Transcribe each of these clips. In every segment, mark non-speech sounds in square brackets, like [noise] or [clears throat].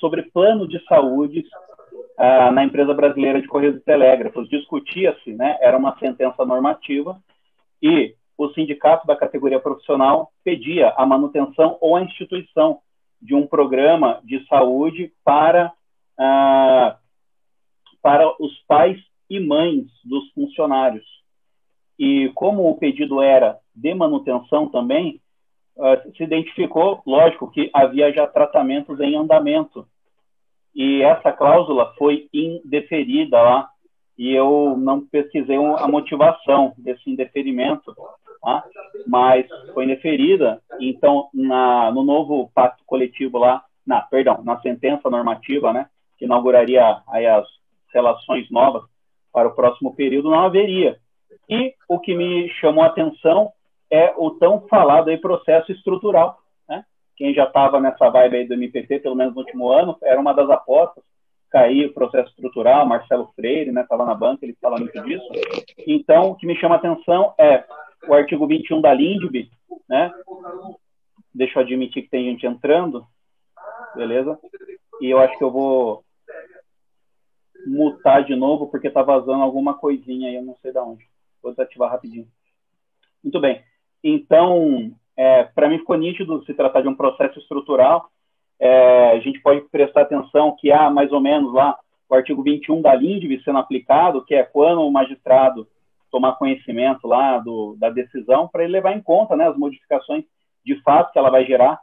sobre plano de saúde ah, na empresa brasileira de Correios e Telégrafos. Discutia-se, né, era uma sentença normativa, e o sindicato da categoria profissional pedia a manutenção ou a instituição de um programa de saúde para, ah, para os pais e mães dos funcionários. E como o pedido era de manutenção também, uh, se identificou, lógico, que havia já tratamentos em andamento. E essa cláusula foi indeferida lá, e eu não pesquisei a motivação desse indeferimento, tá? mas foi indeferida. Então, na, no novo pacto coletivo lá, na, perdão, na sentença normativa, né, que inauguraria aí as relações novas para o próximo período, não haveria. E o que me chamou a atenção é o tão falado aí processo estrutural. Né? Quem já estava nessa vibe aí do MPT, pelo menos no último ano, era uma das apostas, cair o processo estrutural, Marcelo Freire, né, estava na banca, ele fala muito disso. Então, o que me chama a atenção é o artigo 21 da LINDB, né? Deixa eu admitir que tem gente entrando, beleza? E eu acho que eu vou mutar de novo, porque está vazando alguma coisinha aí, eu não sei de onde. Vou desativar rapidinho. Muito bem. Então, é, para mim ficou nítido se tratar de um processo estrutural. É, a gente pode prestar atenção que há mais ou menos lá o artigo 21 da LINDB sendo aplicado, que é quando o magistrado tomar conhecimento lá do, da decisão para ele levar em conta né, as modificações de fato que ela vai gerar.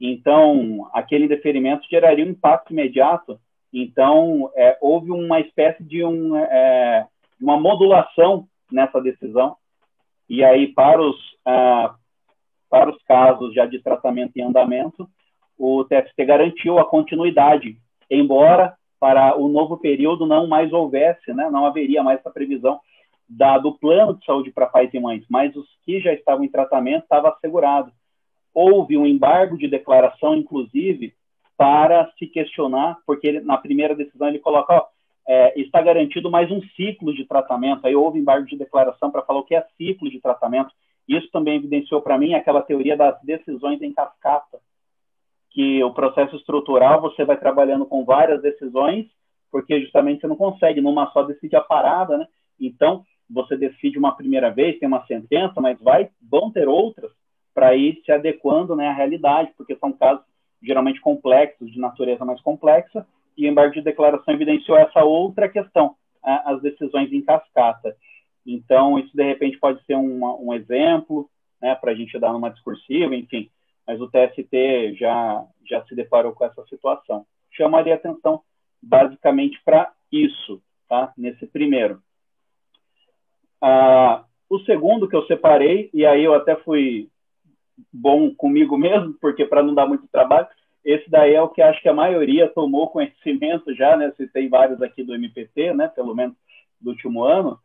Então, aquele deferimento geraria um impacto imediato. Então, é, houve uma espécie de um, é, uma modulação nessa decisão e aí, para os, ah, para os casos já de tratamento em andamento, o TFT garantiu a continuidade, embora para o novo período não mais houvesse, né, não haveria mais essa previsão da, do plano de saúde para pais e mães, mas os que já estavam em tratamento estava assegurado. Houve um embargo de declaração, inclusive, para se questionar, porque ele, na primeira decisão ele coloca, ó, é, está garantido mais um ciclo de tratamento. Aí houve embargo de declaração para falar o que é ciclo de tratamento. Isso também evidenciou para mim aquela teoria das decisões em cascata, que o processo estrutural você vai trabalhando com várias decisões, porque justamente você não consegue numa só decidir a parada, né? Então, você decide uma primeira vez, tem uma sentença, mas vai, vão ter outras para ir se adequando né, à realidade, porque são casos geralmente complexos, de natureza mais complexa, e o embargo de declaração evidenciou essa outra questão, as decisões em cascata. Então, isso de repente pode ser um, um exemplo né, para a gente dar numa discursiva, enfim, mas o TST já, já se deparou com essa situação. Chamaria atenção basicamente para isso, tá? nesse primeiro. Ah, o segundo que eu separei, e aí eu até fui bom comigo mesmo, porque para não dar muito trabalho, esse daí é o que acho que a maioria tomou conhecimento já, né? Citei vários aqui do MPT, né? Pelo menos do último ano,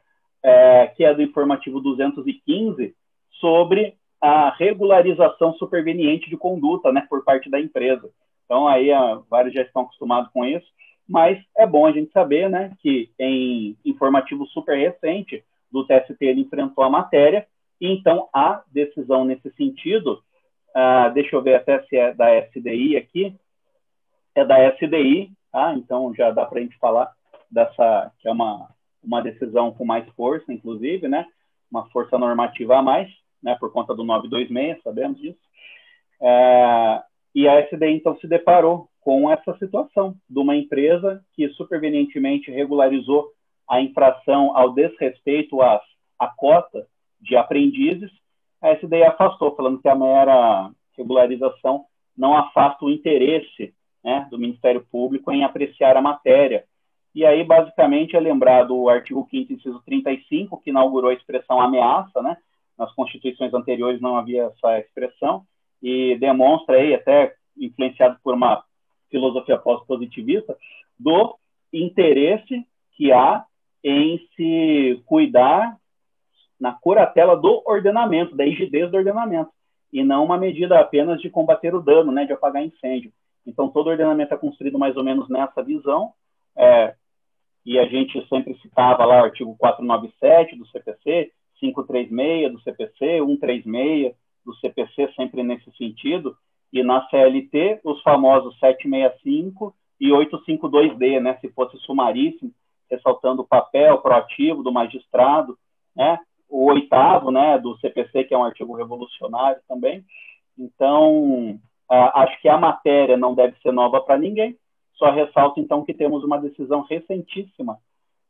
é, que é do informativo 215, sobre a regularização superveniente de conduta, né? Por parte da empresa. Então, aí, vários já estão acostumados com isso, mas é bom a gente saber, né? Que em informativo super recente do TST, ele enfrentou a matéria, e então a decisão nesse sentido ah, deixa eu ver até se é da SDI aqui. É da SDI, tá? Então já dá para a gente falar dessa, que é uma, uma decisão com mais força, inclusive, né? Uma força normativa a mais, né? Por conta do 926, sabemos disso. É, e a SDI, então, se deparou com essa situação de uma empresa que supervenientemente regularizou a infração ao desrespeito às, à cota de aprendizes a SDI afastou, falando que a mera regularização não afasta o interesse né, do Ministério Público em apreciar a matéria. E aí, basicamente, é lembrado o artigo 5 inciso 35, que inaugurou a expressão ameaça, né? Nas constituições anteriores não havia essa expressão, e demonstra aí, até influenciado por uma filosofia pós-positivista, do interesse que há em se cuidar na curatela do ordenamento, da rigidez do ordenamento, e não uma medida apenas de combater o dano, né, de apagar incêndio. Então, todo ordenamento é construído mais ou menos nessa visão, é, e a gente sempre citava lá o artigo 497 do CPC, 536 do CPC, 136 do CPC, sempre nesse sentido, e na CLT, os famosos 765 e 852D, né, se fosse sumaríssimo, ressaltando o papel proativo do magistrado, né, o oitavo, né, do CPC, que é um artigo revolucionário também. Então, acho que a matéria não deve ser nova para ninguém, só ressalto, então, que temos uma decisão recentíssima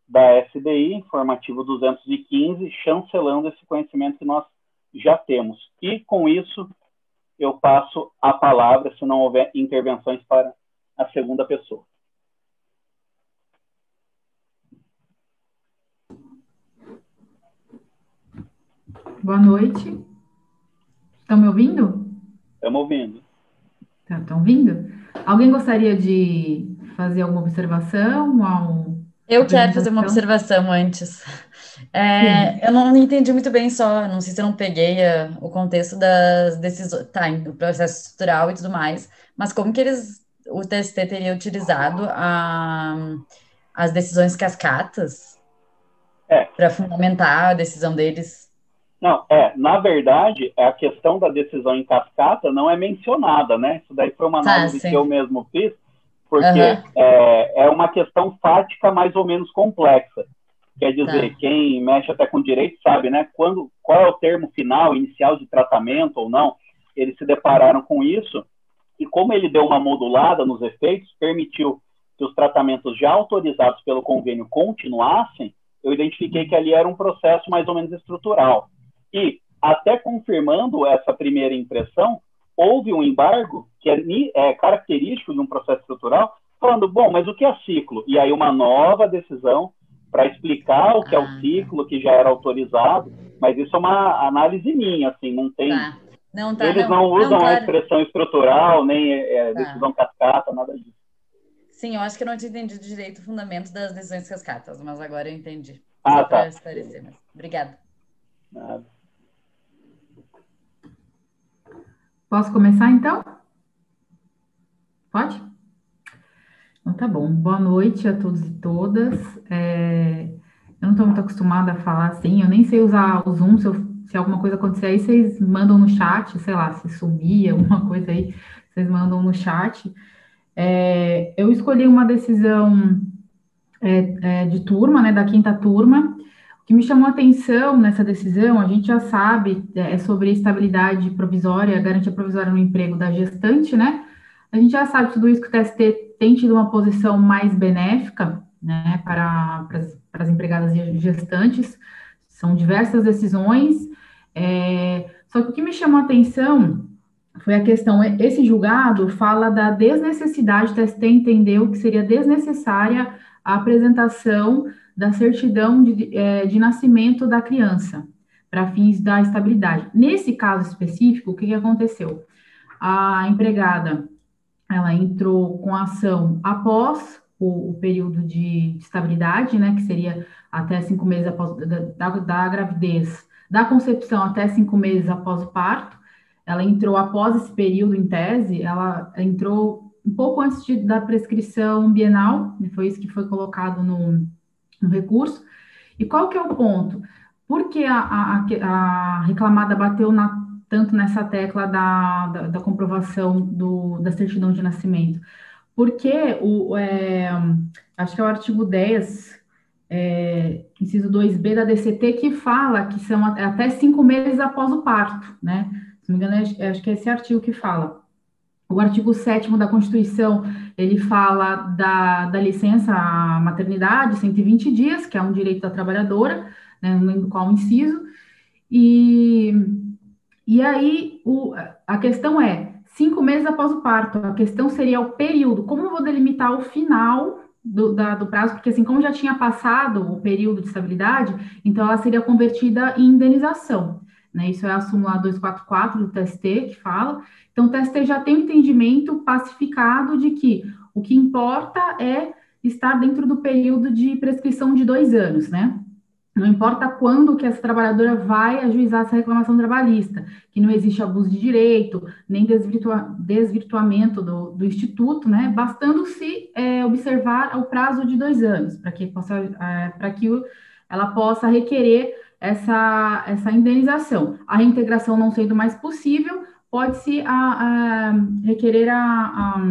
da SDI, informativo 215, chancelando esse conhecimento que nós já temos. E, com isso, eu passo a palavra, se não houver intervenções, para a segunda pessoa. Boa noite. Estão me ouvindo? Estamos ouvindo. Estão tá, ouvindo? Alguém gostaria de fazer alguma observação? Ao... Eu quero fazer uma observação antes. É, eu não entendi muito bem só, não sei se eu não peguei a, o contexto das decisões, tá, do processo estrutural e tudo mais, mas como que eles, o TST teria utilizado a, as decisões cascatas é. para fundamentar a decisão deles? Não, é, na verdade, a questão da decisão em cascata não é mencionada, né? Isso daí foi uma tá, análise que eu mesmo fiz, porque uhum. é, é uma questão fática mais ou menos complexa. Quer dizer, tá. quem mexe até com direito sabe, né? Quando, qual é o termo final, inicial de tratamento ou não? Eles se depararam com isso e como ele deu uma modulada nos efeitos, permitiu que os tratamentos já autorizados pelo convênio continuassem, eu identifiquei que ali era um processo mais ou menos estrutural. E, até confirmando essa primeira impressão, houve um embargo que é, é característico de um processo estrutural, falando, bom, mas o que é ciclo? E aí uma nova decisão para explicar o que ah. é o ah. ciclo que já era autorizado, mas isso é uma análise minha, assim, não tem. Tá. Não, tá, eles não, não usam não, a expressão estrutural, nem é, é, tá. decisão cascata, nada disso. Sim, eu acho que eu não tinha entendido direito o fundamento das decisões cascatas, mas agora eu entendi. Ah, Só tá. esclarecer. Mas... Obrigada. Nada. Posso começar então? Pode? Então, tá bom. Boa noite a todos e todas. É, eu não estou muito acostumada a falar assim, eu nem sei usar o Zoom. Se, eu, se, alguma coisa acontecer aí, vocês mandam no chat, sei lá, se sumir [laughs] alguma coisa aí, vocês mandam no chat. É, eu escolhi uma decisão é, é de turma, né, da quinta turma. O que me chamou a atenção nessa decisão, a gente já sabe, é sobre a estabilidade provisória, a garantia provisória no emprego da gestante, né? A gente já sabe tudo isso que o TST tem tido uma posição mais benéfica né, para, para, as, para as empregadas gestantes, são diversas decisões, é, só que o que me chamou a atenção foi a questão, esse julgado fala da desnecessidade, o TST entendeu que seria desnecessária a apresentação da certidão de, é, de nascimento da criança, para fins da estabilidade. Nesse caso específico, o que, que aconteceu? A empregada ela entrou com ação após o, o período de estabilidade, né, que seria até cinco meses após da, da, gravidez, da concepção até cinco meses após o parto. Ela entrou após esse período, em tese, ela entrou um pouco antes de, da prescrição bienal, foi isso que foi colocado no, no recurso. E qual que é o ponto? Porque a, a, a reclamada bateu na tanto nessa tecla da, da, da comprovação do, da certidão de nascimento. Porque o, é, acho que é o artigo 10, é, inciso 2b da DCT, que fala que são até cinco meses após o parto, né? Se não me engano, acho que é esse artigo que fala. O artigo 7 da Constituição, ele fala da, da licença maternidade, 120 dias, que é um direito da trabalhadora, né, não lembro qual inciso, e e aí, o, a questão é, cinco meses após o parto, a questão seria o período, como eu vou delimitar o final do, da, do prazo, porque assim, como já tinha passado o período de estabilidade, então ela seria convertida em indenização, né? Isso é a súmula 244 do TST que fala. Então, o TST já tem um entendimento pacificado de que o que importa é estar dentro do período de prescrição de dois anos, né? Não importa quando que essa trabalhadora vai ajuizar essa reclamação trabalhista, que não existe abuso de direito, nem desvirtua, desvirtuamento do, do, instituto, né? Bastando se é, observar o prazo de dois anos, para que, possa, é, para que ela possa requerer essa, essa indenização. A reintegração não sendo mais possível, pode-se a, a, requerer a, a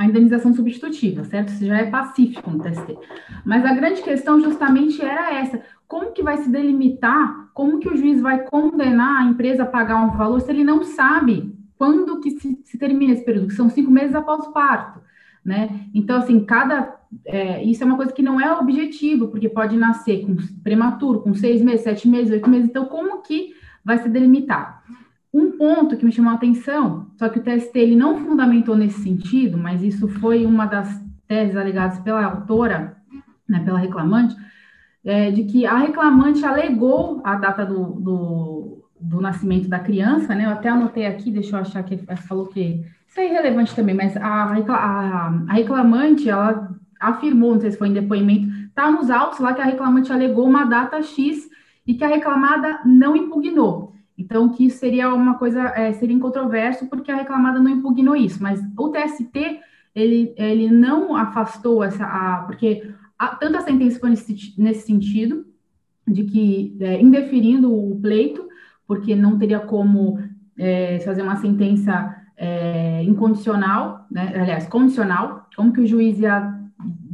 a indenização substitutiva, certo? Isso já é pacífico no TST. Mas a grande questão justamente era essa: como que vai se delimitar, como que o juiz vai condenar a empresa a pagar um valor se ele não sabe quando que se, se termina esse período, que são cinco meses após o parto, né? Então, assim, cada. É, isso é uma coisa que não é objetivo, porque pode nascer com prematuro, com seis meses, sete meses, oito meses. Então, como que vai se delimitar? Um ponto que me chamou a atenção, só que o TST ele não fundamentou nesse sentido, mas isso foi uma das teses alegadas pela autora, né, pela reclamante, é, de que a reclamante alegou a data do, do, do, nascimento da criança, né? Eu até anotei aqui, deixa eu achar que falou que isso é irrelevante também, mas a, a, a reclamante ela afirmou, não sei se foi em depoimento, tá nos autos lá que a reclamante alegou uma data X e que a reclamada não impugnou. Então, que isso seria uma coisa, é, seria incontroverso, porque a reclamada não impugnou isso, mas o TST, ele, ele não afastou essa, a, porque a, tanto a sentença foi nesse, nesse sentido, de que, é, indeferindo o pleito, porque não teria como é, fazer uma sentença é, incondicional, né, aliás, condicional, como que o juiz ia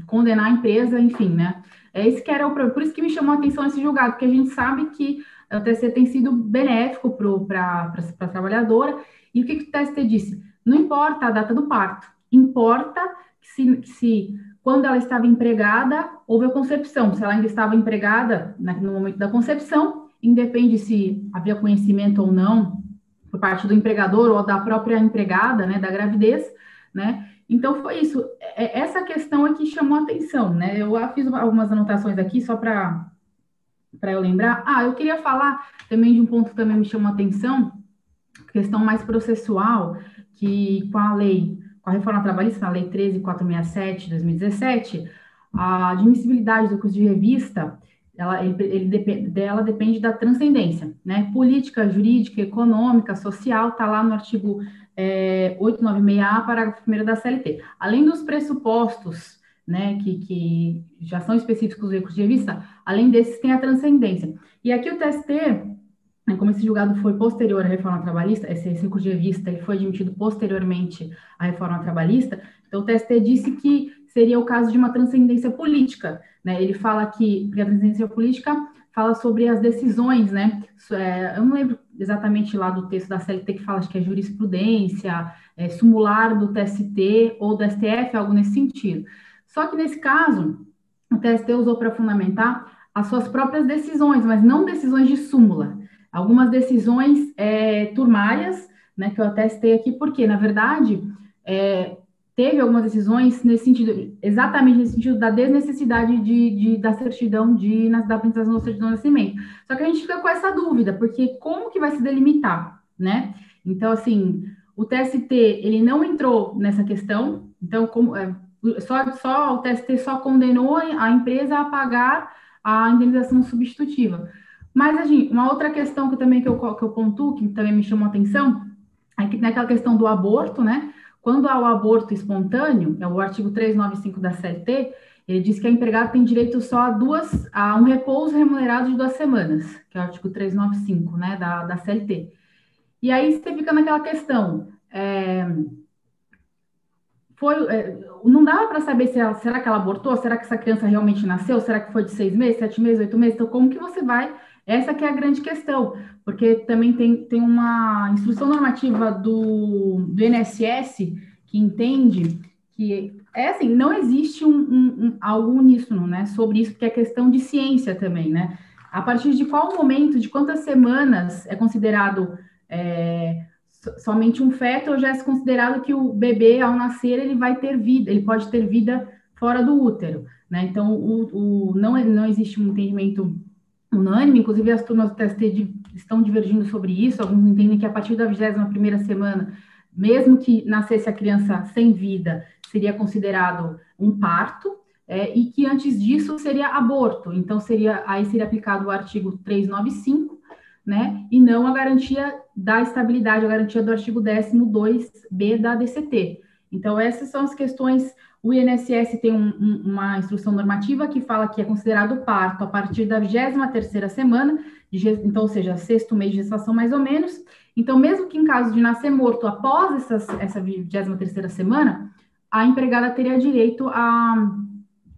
condenar a empresa, enfim, né, é esse que era o problema, por isso que me chamou a atenção esse julgado, porque a gente sabe que o TST tem sido benéfico para a trabalhadora. E o que, que o TST disse? Não importa a data do parto, importa se, se quando ela estava empregada, houve a concepção. Se ela ainda estava empregada né, no momento da concepção, independe se havia conhecimento ou não por parte do empregador ou da própria empregada, né, da gravidez, né? Então foi isso. É, essa questão é que chamou atenção, né? Eu fiz algumas anotações aqui só para para eu lembrar. Ah, eu queria falar também de um ponto que também me chamou atenção, questão mais processual, que com a lei, com a reforma trabalhista, a lei 13467 de 2017, a admissibilidade do curso de revista, ela, ele, ele dela depende da transcendência, né? Política, jurídica, econômica, social, está lá no artigo é, 896A, parágrafo 1 da CLT. Além dos pressupostos né, que, que já são específicos do recurso de revista, além desses tem a transcendência. E aqui o TST, né, como esse julgado foi posterior à reforma trabalhista, esse, recurso de revista ele foi admitido posteriormente à reforma trabalhista, então o TST disse que seria o caso de uma transcendência política, né, ele fala que, a transcendência política fala sobre as decisões, né, é, eu não lembro exatamente lá do texto da CLT que fala, que é jurisprudência, é, sumular do TST ou do STF, algo nesse sentido. Só que nesse caso, o TST usou para fundamentar as suas próprias decisões, mas não decisões de súmula. Algumas decisões é, turmárias, né, que eu atestei aqui, porque, na verdade, é, teve algumas decisões nesse sentido, exatamente nesse sentido da desnecessidade de, de da certidão de, da apresentação da certidão de nascimento. Só que a gente fica com essa dúvida, porque como que vai se delimitar, né? Então, assim, o TST, ele não entrou nessa questão, então, como, é, só, só o TST só condenou a empresa a pagar a indenização substitutiva. Mas, assim, uma outra questão que também que eu, que eu pontuo, que também me chamou a atenção, é que naquela questão do aborto, né? Quando há o aborto espontâneo, é o artigo 395 da CLT, ele diz que a empregada tem direito só a duas, a um repouso remunerado de duas semanas, que é o artigo 395, né, da, da CLT. E aí você fica naquela questão, é, foi, é, não dava para saber se ela, será que ela abortou, será que essa criança realmente nasceu, será que foi de seis meses, sete meses, oito meses, então como que você vai, essa que é a grande questão, porque também tem, tem uma instrução normativa do, do INSS que entende que, é assim, não existe um, um, um, algo uníssono, né, sobre isso, porque é questão de ciência também, né, a partir de qual momento, de quantas semanas é considerado é, somente um feto, já é considerado que o bebê, ao nascer, ele vai ter vida, ele pode ter vida fora do útero, né? Então, o, o, não, não existe um entendimento unânime, inclusive as turmas do TST estão divergindo sobre isso, alguns entendem que a partir da 21ª semana, mesmo que nascesse a criança sem vida, seria considerado um parto, é, e que antes disso seria aborto, então seria aí seria aplicado o artigo 395, né? E não a garantia da estabilidade, a garantia do artigo 12b da DCT. Então, essas são as questões. O INSS tem um, um, uma instrução normativa que fala que é considerado parto a partir da 23 semana, de, então, ou seja, sexto mês de gestação, mais ou menos. Então, mesmo que em caso de nascer morto após essa, essa 23 semana, a empregada teria direito a,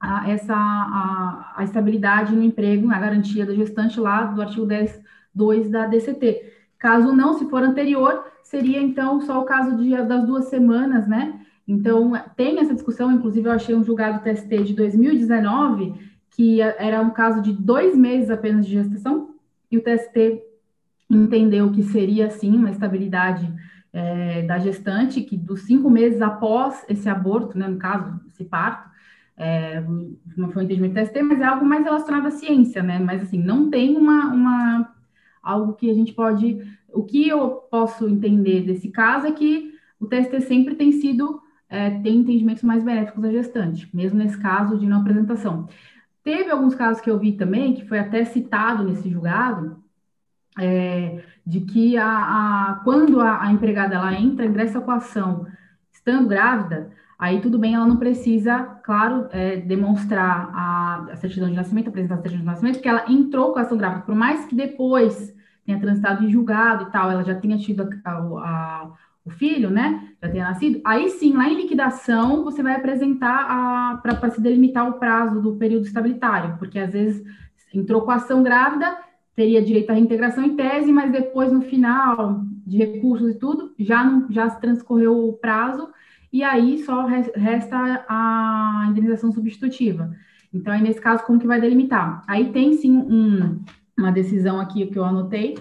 a essa a, a, estabilidade no emprego, a garantia da gestante lá do artigo 10.2 da DCT. Caso não, se for anterior, seria então só o caso de, das duas semanas, né? Então, tem essa discussão, inclusive eu achei um julgado TST de 2019, que era um caso de dois meses apenas de gestação, e o TST entendeu que seria, sim, uma estabilidade é, da gestante, que dos cinco meses após esse aborto, né, no caso, esse parto, é, não foi um entendimento do TST, mas é algo mais relacionado à ciência, né? Mas, assim, não tem uma, uma algo que a gente pode... O que eu posso entender desse caso é que o TST sempre tem sido... É, tem entendimentos mais benéficos à gestante, mesmo nesse caso de não apresentação. Teve alguns casos que eu vi também, que foi até citado nesse julgado, é, de que a, a quando a, a, empregada ela entra, ingressa com a ação estando grávida, aí tudo bem, ela não precisa, claro, é, demonstrar a, a, certidão de nascimento, apresentar a certidão de nascimento, que ela entrou com a ação grávida, por mais que depois tenha transitado em julgado e tal, ela já tenha tido a, o filho, né, já tenha nascido, aí sim, lá em liquidação, você vai apresentar para se delimitar o prazo do período estabilitário, porque às vezes entrou com a ação grávida teria direito à reintegração em tese, mas depois, no final de recursos e tudo, já, não, já transcorreu o prazo, e aí só resta a indenização substitutiva. Então, aí, nesse caso, como que vai delimitar? Aí tem, sim, um, uma decisão aqui que eu anotei,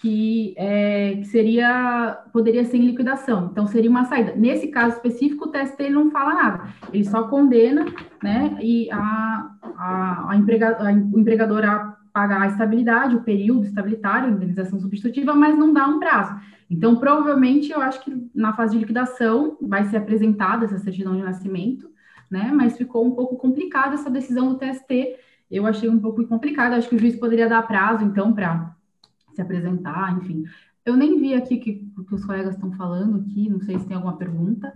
que, é, que seria, poderia ser em liquidação. Então, seria uma saída. Nesse caso específico, o TST não fala nada. Ele só condena, né, e a, a, a, empregador a pagar a estabilidade, o período estabilitário, indenização substitutiva, mas não dá um prazo. Então, provavelmente, eu acho que na fase de liquidação vai ser apresentada essa certidão de nascimento, né? Mas ficou um pouco complicada essa decisão do TST. Eu achei um pouco complicado, acho que o juiz poderia dar prazo, então, para se apresentar, enfim. Eu nem vi aqui que, que os colegas estão falando aqui, não sei se tem alguma pergunta.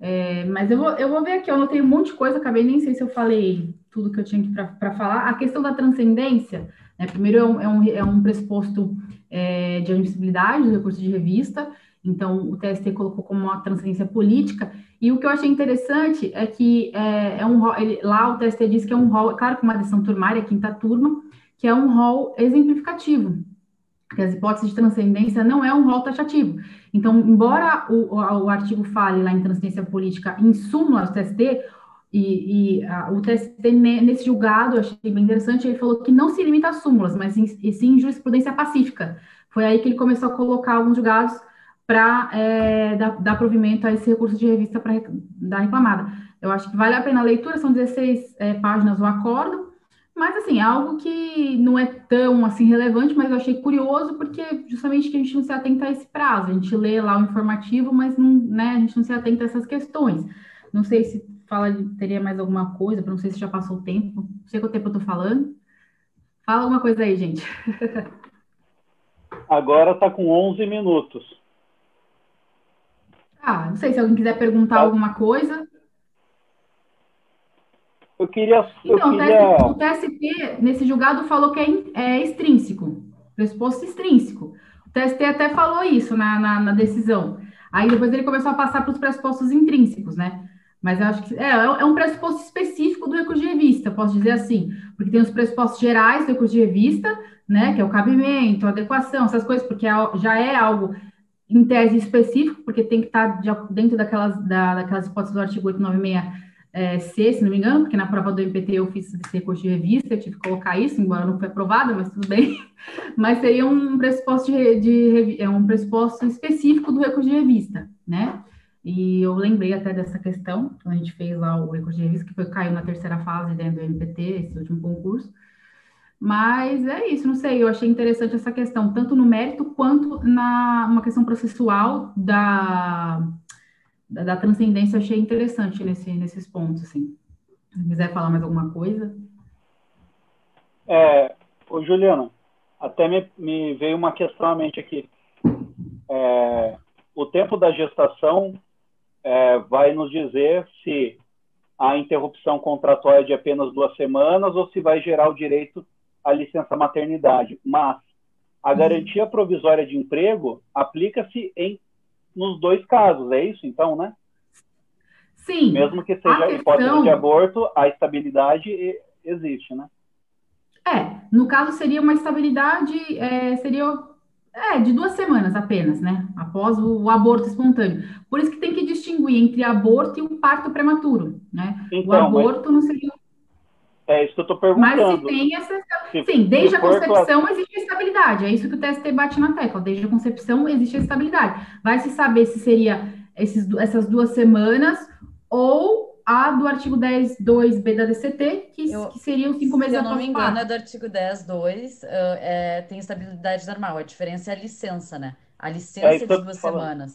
É, mas eu vou, eu vou ver aqui, eu anotei um monte de coisa, acabei nem sei se eu falei tudo que eu tinha aqui para falar. A questão da transcendência, né, primeiro é um, é um, é um pressuposto é, de admissibilidade do recurso de revista, então o TST colocou como uma transcendência política, e o que eu achei interessante é que é, é um ele, lá o TST diz que é um rol, claro que uma decisão turmária, quinta turma, que é um rol exemplificativo, que as hipóteses de transcendência não é um rol taxativo. Então, embora o, o, o artigo fale lá em transcendência política em súmula do TST, e, e a, o TST, nesse julgado, achei bem interessante, ele falou que não se limita a súmulas, mas em, e sim jurisprudência pacífica. Foi aí que ele começou a colocar alguns julgados para é, dar, dar, provimento a esse recurso de revista para dar reclamada. Eu acho que vale a pena a leitura, são 16 é, páginas o acordo, mas, assim, é algo que não é tão, assim, relevante, mas eu achei curioso, porque justamente que a gente não se atenta a esse prazo. A gente lê lá o informativo, mas não, né, a gente não se atenta a essas questões. Não sei se fala, teria mais alguma coisa, não sei se já passou o tempo. Não sei quanto tempo eu tô falando. Fala alguma coisa aí, gente. [laughs] Agora tá com 11 minutos. Ah, não sei se alguém quiser perguntar tá. alguma coisa. Eu queria. Eu então, queria... o TST, nesse julgado, falou que é, é extrínseco, pressuposto extrínseco. O TST até falou isso na, na, na decisão. Aí depois ele começou a passar para os pressupostos intrínsecos, né? Mas eu acho que é, é um pressuposto específico do recurso de revista, posso dizer assim, porque tem os pressupostos gerais do recurso de revista, né? Que é o cabimento, adequação, essas coisas, porque é, já é algo em tese específico, porque tem que estar dentro daquelas, da, daquelas hipóteses do artigo 896 é, C, se não me engano, porque na prova do MPT eu fiz esse recurso de revista, eu tive que colocar isso, embora não foi aprovada, mas tudo bem. [laughs] Mas seria um pressuposto, de, de, é um pressuposto específico do recurso de revista, né? E eu lembrei até dessa questão, quando a gente fez lá o recurso de revista, que foi, caiu na terceira fase dentro do MPT, esse último concurso. Mas é isso, não sei, eu achei interessante essa questão, tanto no mérito quanto na uma questão processual da da, da transcendência, eu achei interessante nesse, nesses pontos, assim. Se quiser falar mais alguma coisa. É, ô, Juliana, até me, me veio uma questão à mente aqui. É, o tempo da gestação é, vai nos dizer se a interrupção contratual é de apenas duas semanas ou se vai gerar o direito à licença maternidade. Mas a garantia provisória de emprego aplica-se em nos dois casos, é isso então, né? Sim. Mesmo que seja questão... hipótese de aborto, a estabilidade existe, né? É, no caso seria uma estabilidade, é, seria é, de duas semanas apenas, né? Após o, o, aborto espontâneo. Por isso que tem que distinguir entre aborto e um parto prematuro, né? Então, o aborto mas... não seria. É isso que eu estou perguntando. Mas se tem essa. Se, Sim, desde a concepção existe a estabilidade. É isso que o TST bate na tecla. Desde a concepção existe a estabilidade. Vai se saber se seria esses, essas duas semanas ou a do artigo 10.2b da DCT, que, eu, que seriam cinco meses após Se eu não me engano, é do artigo 10.2, uh, é, tem estabilidade normal. A diferença é a licença, né? A licença é, é de duas semanas.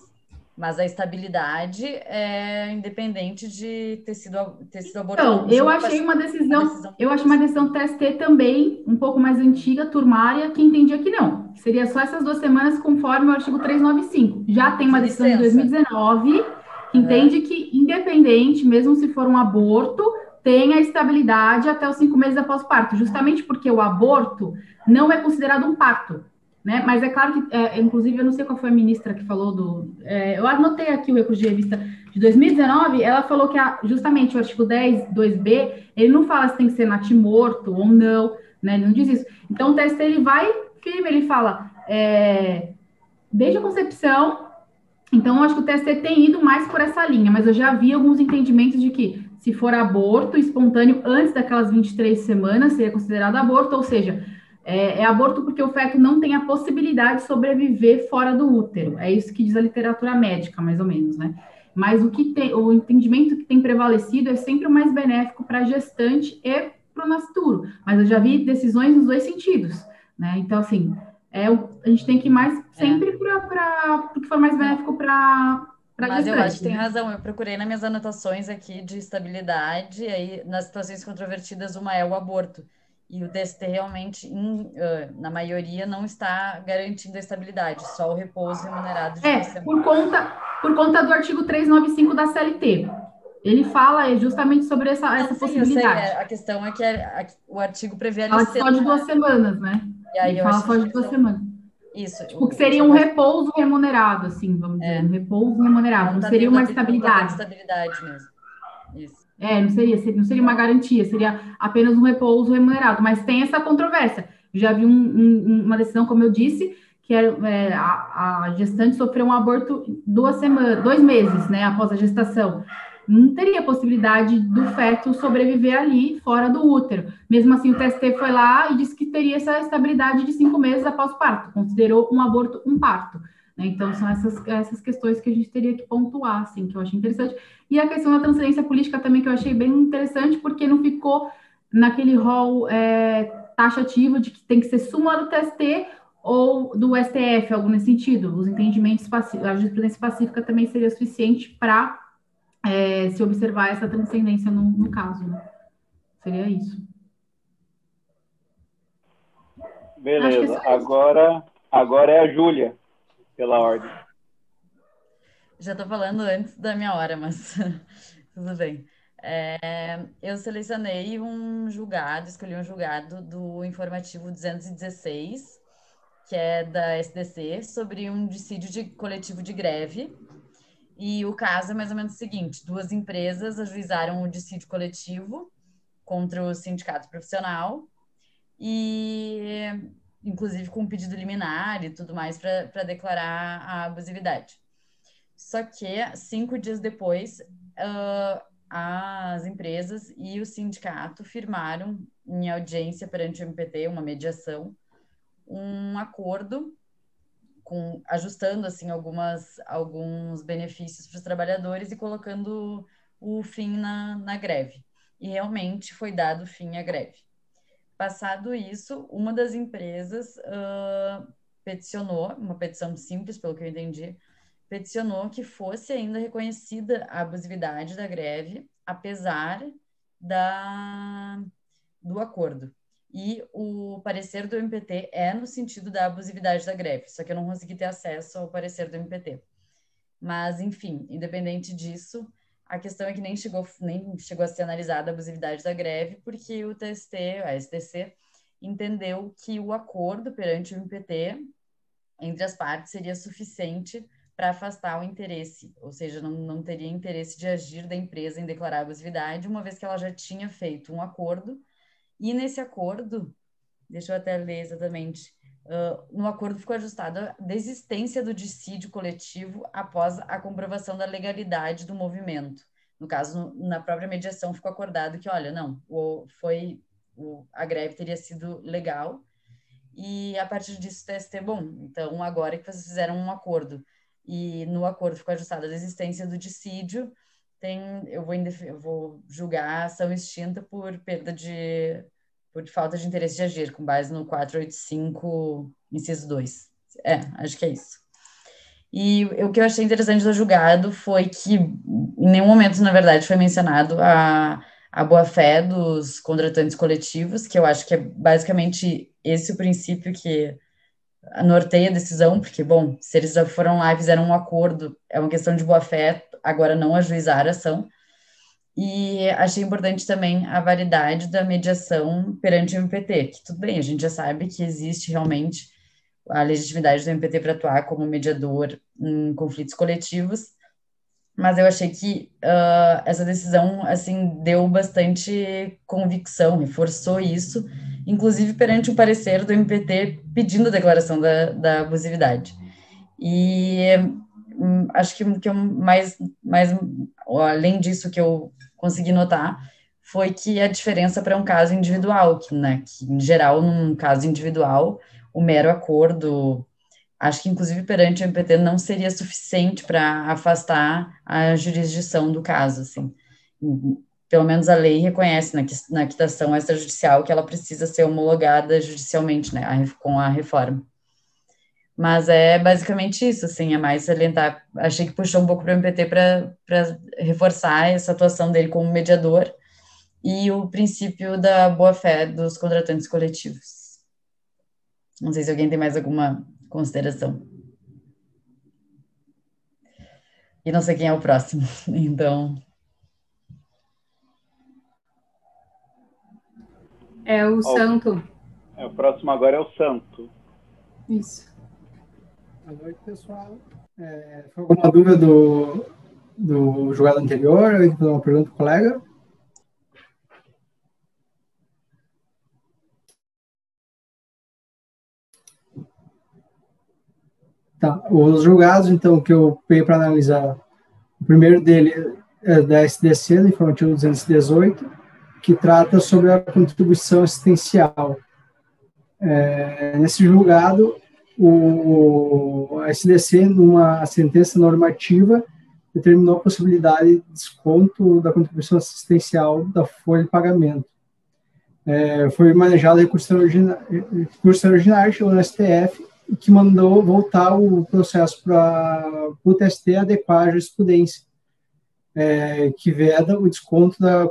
Mas a estabilidade é independente de ter sido, ter sido abortado. Então, eu achei uma decisão, uma decisão eu achei uma decisão TST também, um pouco mais antiga, turmária, que entendia que não. Seria só essas duas semanas conforme o artigo 395. Já tem uma decisão de 2019 que entende que, independente, mesmo se for um aborto, tem a estabilidade até os cinco meses após o parto, justamente porque o aborto não é considerado um parto. Né? Mas é claro que, é, inclusive, eu não sei qual foi a ministra que falou do. É, eu anotei aqui o recurso de revista de 2019, ela falou que a, justamente o artigo 10, 2b, ele não fala se tem que ser natimorto ou não, né? Ele não diz isso. Então o TST ele vai firme, ele fala é, desde a concepção então, eu acho que o TST tem ido mais por essa linha, mas eu já vi alguns entendimentos de que se for aborto espontâneo antes daquelas 23 semanas, seria considerado aborto, ou seja, é, é, aborto porque o feto não tem a possibilidade de sobreviver fora do útero. É isso que diz a literatura médica, mais ou menos, né? Mas o que tem, o entendimento que tem prevalecido é sempre o mais benéfico para a gestante e para o nascituro. Mas eu já vi decisões nos dois sentidos, né? Então, assim, é, a gente tem que ir mais sempre é. para o que for mais benéfico para mas eu acho que tem né? razão. Eu procurei nas minhas anotações aqui de estabilidade, e aí nas situações controvertidas, uma é o aborto. E o TST realmente, in, uh, na maioria, não está garantindo a estabilidade, só o repouso remunerado de É, por conta, por conta do artigo 395 da CLT. Ele fala justamente sobre essa, essa sim, possibilidade. Sei, é, a questão é que a, a, o artigo prevê a licença. De duas semanas, né? E aí Ele fala só de duas semanas. Isso. Tipo, que seria um repouso remunerado, assim, vamos dizer, é. um repouso remunerado, não, não seria uma estabilidade. estabilidade mesmo. Isso. É, não seria, não seria uma garantia, seria apenas um repouso remunerado, mas tem essa controvérsia. Já vi um, um, uma decisão, como eu disse, que era, é, a, a, gestante sofreu um aborto duas semanas, dois meses, né, após a gestação não teria possibilidade do feto sobreviver ali, fora do útero. Mesmo assim, o TST foi lá e disse que teria essa estabilidade de cinco meses após o parto, considerou um aborto um parto. Né? Então, são essas, essas questões que a gente teria que pontuar, assim, que eu achei interessante. E a questão da transferência política também, que eu achei bem interessante, porque não ficou naquele rol é, taxativo de que tem que ser súmula do TST ou do STF, algo nesse sentido. Os entendimentos a jurisprudência pacífica também seria suficiente para é, se observar essa transcendência no, no caso. Né? Seria isso. Beleza. Agora, agora é a Júlia, pela ordem. Já estou falando antes da minha hora, mas [laughs] tudo bem. É, eu selecionei um julgado, escolhi um julgado do informativo 216, que é da SDC, sobre um dissídio de coletivo de greve e o caso é mais ou menos o seguinte: duas empresas ajuizaram o dissídio coletivo contra o sindicato profissional e, inclusive, com um pedido liminar e tudo mais para declarar a abusividade. Só que cinco dias depois, uh, as empresas e o sindicato firmaram em audiência perante o MPT, uma mediação, um acordo com, ajustando assim algumas alguns benefícios para os trabalhadores e colocando o fim na, na greve. E realmente foi dado fim à greve. Passado isso, uma das empresas uh, peticionou, uma petição simples, pelo que eu entendi, peticionou que fosse ainda reconhecida a abusividade da greve, apesar da, do acordo. E o parecer do MPT é no sentido da abusividade da greve, só que eu não consegui ter acesso ao parecer do MPT. Mas, enfim, independente disso, a questão é que nem chegou, nem chegou a ser analisada a abusividade da greve, porque o TST, a STC, entendeu que o acordo perante o MPT entre as partes seria suficiente para afastar o interesse, ou seja, não, não teria interesse de agir da empresa em declarar abusividade, uma vez que ela já tinha feito um acordo, e nesse acordo, deixa eu até ler exatamente, no acordo ficou ajustada a desistência do dissídio coletivo após a comprovação da legalidade do movimento. No caso, na própria mediação ficou acordado que, olha, não, o, foi o, a greve teria sido legal, e a partir disso o TST, bom, então agora que vocês fizeram um acordo e no acordo ficou ajustada a desistência do dissídio, tem, eu vou, eu vou julgar a ação extinta por perda de, por falta de interesse de agir, com base no 485, inciso 2. É, acho que é isso. E o que eu achei interessante do julgado foi que em nenhum momento, na verdade, foi mencionado a, a boa-fé dos contratantes coletivos, que eu acho que é basicamente esse o princípio que norteia a decisão, porque, bom, se eles já foram lá e fizeram um acordo, é uma questão de boa-fé, agora não ajuizar a ação. E achei importante também a validade da mediação perante o MPT, que tudo bem, a gente já sabe que existe realmente a legitimidade do MPT para atuar como mediador em conflitos coletivos, mas eu achei que uh, essa decisão, assim, deu bastante convicção, reforçou isso, inclusive perante o parecer do MPT pedindo a declaração da, da abusividade. E hum, acho que o que eu mais, mais, além disso que eu consegui notar, foi que a diferença para um caso individual, que, né, que em geral, num caso individual, o mero acordo, acho que inclusive perante o MPT não seria suficiente para afastar a jurisdição do caso, assim pelo menos a lei reconhece na, na quitação extrajudicial que ela precisa ser homologada judicialmente, né, com a reforma. Mas é basicamente isso, assim, é mais salientar. Achei que puxou um pouco para o MPT para reforçar essa atuação dele como mediador e o princípio da boa-fé dos contratantes coletivos. Não sei se alguém tem mais alguma consideração. E não sei quem é o próximo, [laughs] então É o Santo. É, o próximo agora é o Santo. Isso. Boa noite, pessoal. É, foi alguma dúvida do, do jogado anterior? Eu fazer uma pergunta para o colega. Tá, os julgados, então, que eu peguei para analisar, o primeiro dele é da SDC, do informativo 218, que trata sobre a contribuição assistencial. É, nesse julgado, o, SDC, numa sentença normativa, determinou a possibilidade de desconto da contribuição assistencial da folha de pagamento. É, foi manejado recurso extraordinário, chegou no STF, que mandou voltar o processo para o TST adequar a jurisprudência é, que veda o desconto da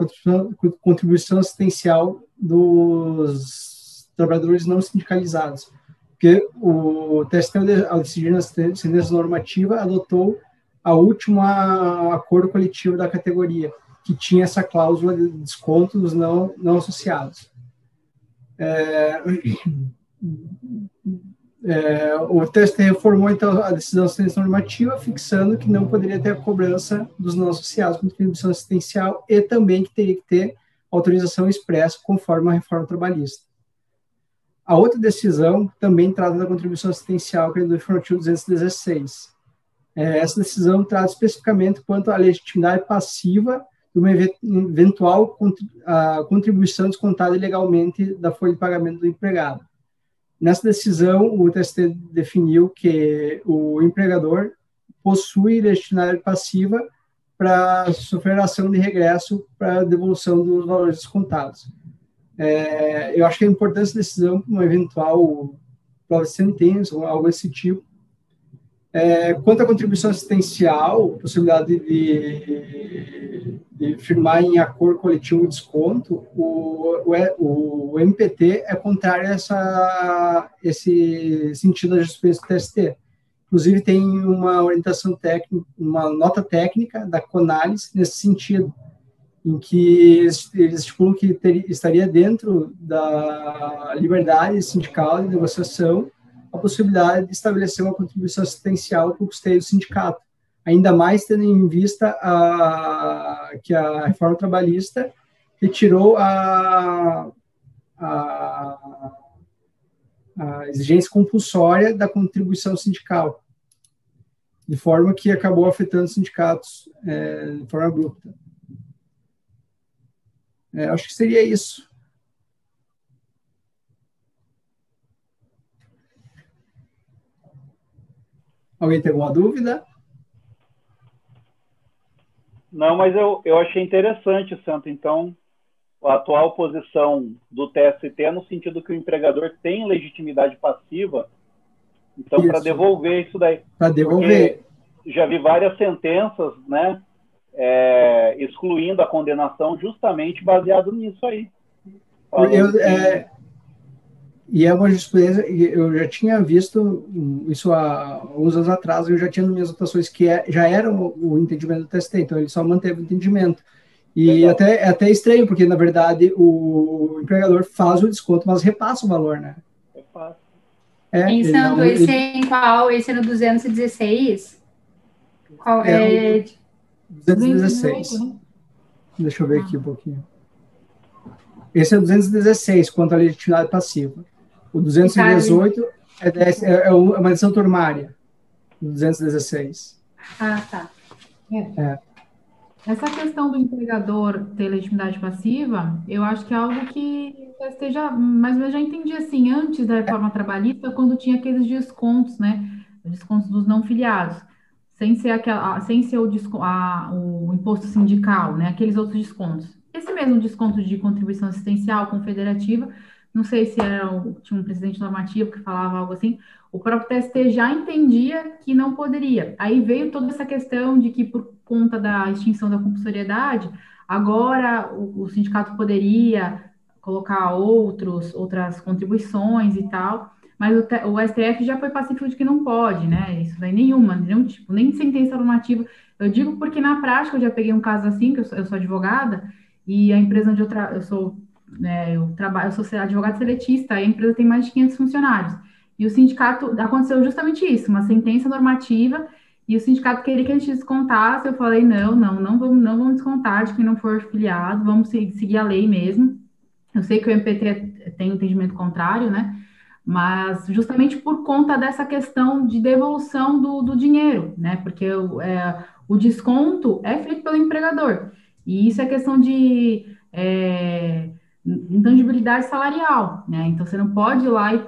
contribuição assistencial dos trabalhadores não sindicalizados. Porque o TST, ao decidir na sentença normativa, adotou a última acordo coletivo da categoria, que tinha essa cláusula de desconto dos não, não associados. É, [clears throat] é, o TST reformou então a decisão de normativa, fixando que não poderia ter a cobrança dos não associados com contribuição assistencial e também que teria que ter autorização expressa conforme a reforma trabalhista. A outra decisão também trata da contribuição assistencial, que é do informativo 216. É, essa decisão trata especificamente quanto à legitimidade passiva de uma eventual contribuição descontada ilegalmente da folha de pagamento do empregado. Nessa decisão, o TST definiu que o empregador possui destinário passiva para sofrer ação de regresso para devolução dos valores descontados. É, eu acho que a importância da decisão uma eventual prova de sentença ou algo desse tipo. É, quanto à contribuição assistencial, possibilidade de, de firmar em acordo coletivo desconto, o, o, o MPT é contrário a essa, esse sentido da justiça do TST. Inclusive, tem uma orientação técnica, uma nota técnica da Conalis nesse sentido, em que eles, estipulam que ter, estaria dentro da liberdade sindical de negociação a possibilidade de estabelecer uma contribuição assistencial para o custeio do sindicato, ainda mais tendo em vista a, que a reforma trabalhista retirou a, a, a exigência compulsória da contribuição sindical, de forma que acabou afetando os sindicatos é, de forma abrupta. É, acho que seria isso. Alguém tem alguma dúvida? Não, mas eu, eu achei interessante, Santo. Então, a atual posição do TST é no sentido que o empregador tem legitimidade passiva, então, para devolver isso daí. Para devolver. Já vi várias sentenças, né, é, excluindo a condenação justamente baseado nisso aí. Eu, é, e é uma jurisprudência, eu já tinha visto isso há uns anos atrás, eu já tinha nas minhas anotações que é, já era o, o, entendimento do TST, então ele só manteve o entendimento. E até, é até estranho, porque na verdade o empregador faz o desconto, mas repassa o valor, né? Repassa. É, Pensando, ele, esse é em qual? Esse é no 216? Qual é? é 216. Né? Deixa eu ver aqui um pouquinho. Esse é 216, quanto à legitimidade passiva. O 218 é, é, é uma edição turmária. O 216. Ah, tá. É. é. Essa questão do empregador ter legitimidade passiva, eu acho que é algo que esteja, mas eu já entendi assim, antes da reforma trabalhista, quando tinha aqueles descontos, né? Descontos dos não filiados, sem ser aquela, sem ser o, a, o imposto sindical, né? Aqueles outros descontos. Esse mesmo desconto de contribuição assistencial confederativa não sei se era tinha um presidente normativo que falava algo assim, o próprio TST já entendia que não poderia. Aí veio toda essa questão de que, por conta da extinção da compulsoriedade, agora o, o sindicato poderia colocar outros, outras contribuições e tal, mas o, o, STF já foi pacífico de que não pode, né? Isso daí nenhuma, nenhum tipo, nem sentença normativa. Eu digo porque na prática eu já peguei um caso assim, que eu sou, eu sou advogada, e a empresa onde eu, eu sou né, eu trabalho, eu sou advogado seletista, a empresa tem mais de 500 funcionários. E o sindicato, aconteceu justamente isso, uma sentença normativa, e o sindicato queria que a gente descontasse, eu falei, não, não, não vamos, não vamos descontar de quem não for filiado, vamos seguir a lei mesmo. Eu sei que o MPT tem entendimento contrário, né, mas justamente por conta dessa questão de devolução do, do dinheiro, né, porque o, é, o desconto é feito pelo empregador, e isso é questão de... É, intangibilidade salarial, né? Então você não pode ir lá e,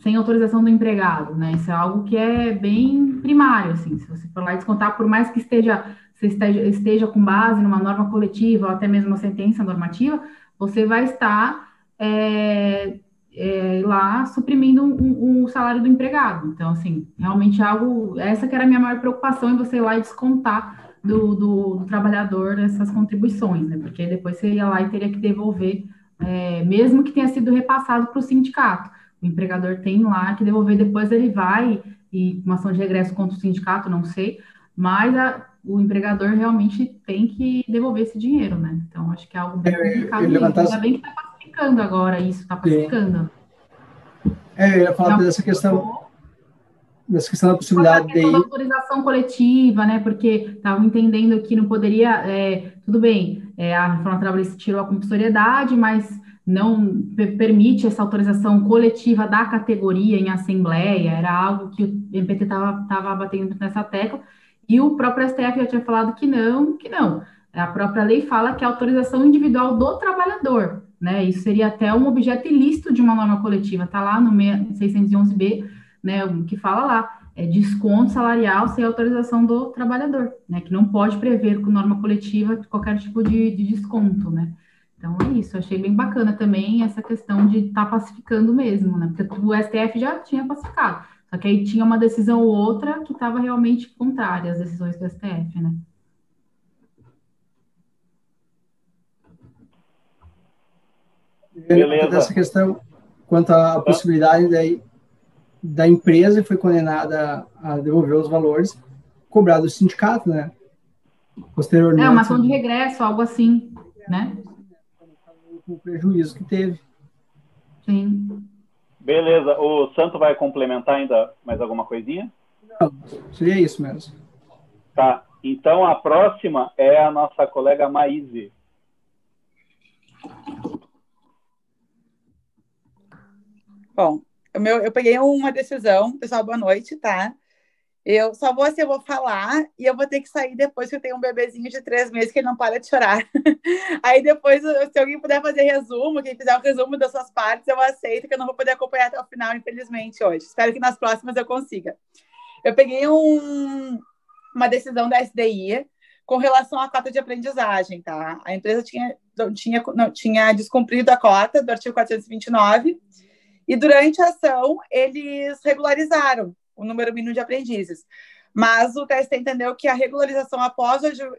sem autorização do empregado, né? Isso é algo que é bem primário, assim. Se você for lá descontar, por mais que esteja você esteja, esteja com base numa norma coletiva ou até mesmo uma sentença normativa, você vai estar é, é, lá suprimindo o um, um, salário do empregado. Então, assim, realmente é algo. Essa que era a minha maior preocupação em você ir lá e descontar do, do, do trabalhador essas contribuições, né? Porque depois você ia lá e teria que devolver, é, mesmo que tenha sido repassado para o sindicato. O empregador tem lá que devolver, depois ele vai e uma ação de regresso contra o sindicato, não sei, mas a, o empregador realmente tem que devolver esse dinheiro, né? Então, acho que é algo bem complicado. Ainda bem que está pacificando agora isso, está pacificando. É, eu ia falar dessa questão dessa questão da possibilidade de. Da autorização coletiva, né? Porque estavam entendendo que não poderia. É, tudo bem, é, a reforma trabalhista tirou a compulsoriedade, mas não permite essa autorização coletiva da categoria em assembleia, era algo que o MPT estava batendo nessa tecla, e o próprio STF já tinha falado que não, que não. A própria lei fala que é a autorização individual do trabalhador, né? Isso seria até um objeto ilícito de uma norma coletiva, está lá no 611B né, que fala lá, é desconto salarial sem autorização do trabalhador, né, que não pode prever com norma coletiva qualquer tipo de, de desconto, né. Então é isso, achei bem bacana também essa questão de estar tá pacificando mesmo, né, porque o STF já tinha pacificado, só que aí tinha uma decisão ou outra que estava realmente contrária às decisões do STF, né. Beleza. Dessa questão, quanto à possibilidade daí da empresa foi condenada a devolver os valores cobrados do sindicato, né? Posteriormente. É, uma ação de regresso, algo assim, né? O prejuízo que teve. Sim. Beleza. O Santo vai complementar ainda mais alguma coisinha? Não, seria isso mesmo. Tá. Então a próxima é a nossa colega Maíse. Bom, meu, eu peguei uma decisão, pessoal, boa noite, tá? Eu só vou assim, eu vou falar e eu vou ter que sair depois que eu tenho um bebezinho de três meses que ele não para de chorar. [laughs] Aí depois, se alguém puder fazer resumo, quem fizer o um resumo das suas partes, eu aceito, que eu não vou poder acompanhar até o final, infelizmente, hoje. Espero que nas próximas eu consiga. Eu peguei um, uma decisão da SDI com relação à cota de aprendizagem, tá? A empresa tinha, tinha, não, tinha descumprido a cota do artigo 429 e durante a ação eles regularizaram o número mínimo de aprendizes. Mas o TST entendeu que a regularização após a, ju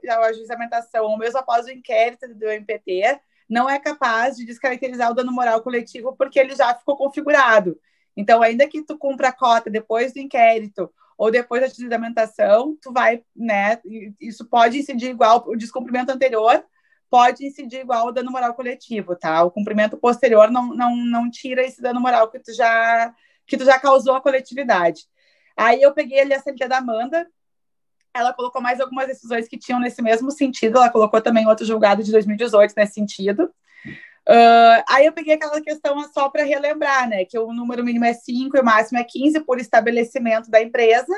ou mesmo após o inquérito do MPT, não é capaz de descaracterizar o dano moral coletivo porque ele já ficou configurado. Então, ainda que tu cumpra a cota depois do inquérito ou depois da juizamentação, tu vai, né, isso pode incidir igual, o descumprimento anterior pode incidir igual o dano moral coletivo, tá? O cumprimento posterior não, não, não tira esse dano moral que tu já que tu já causou à coletividade. Aí eu peguei ali a CLT da Amanda, ela colocou mais algumas decisões que tinham nesse mesmo sentido, ela colocou também outro julgado de 2018 nesse sentido. Uh, aí eu peguei aquela questão só para relembrar, né, que o número mínimo é 5 e o máximo é 15 por estabelecimento da empresa,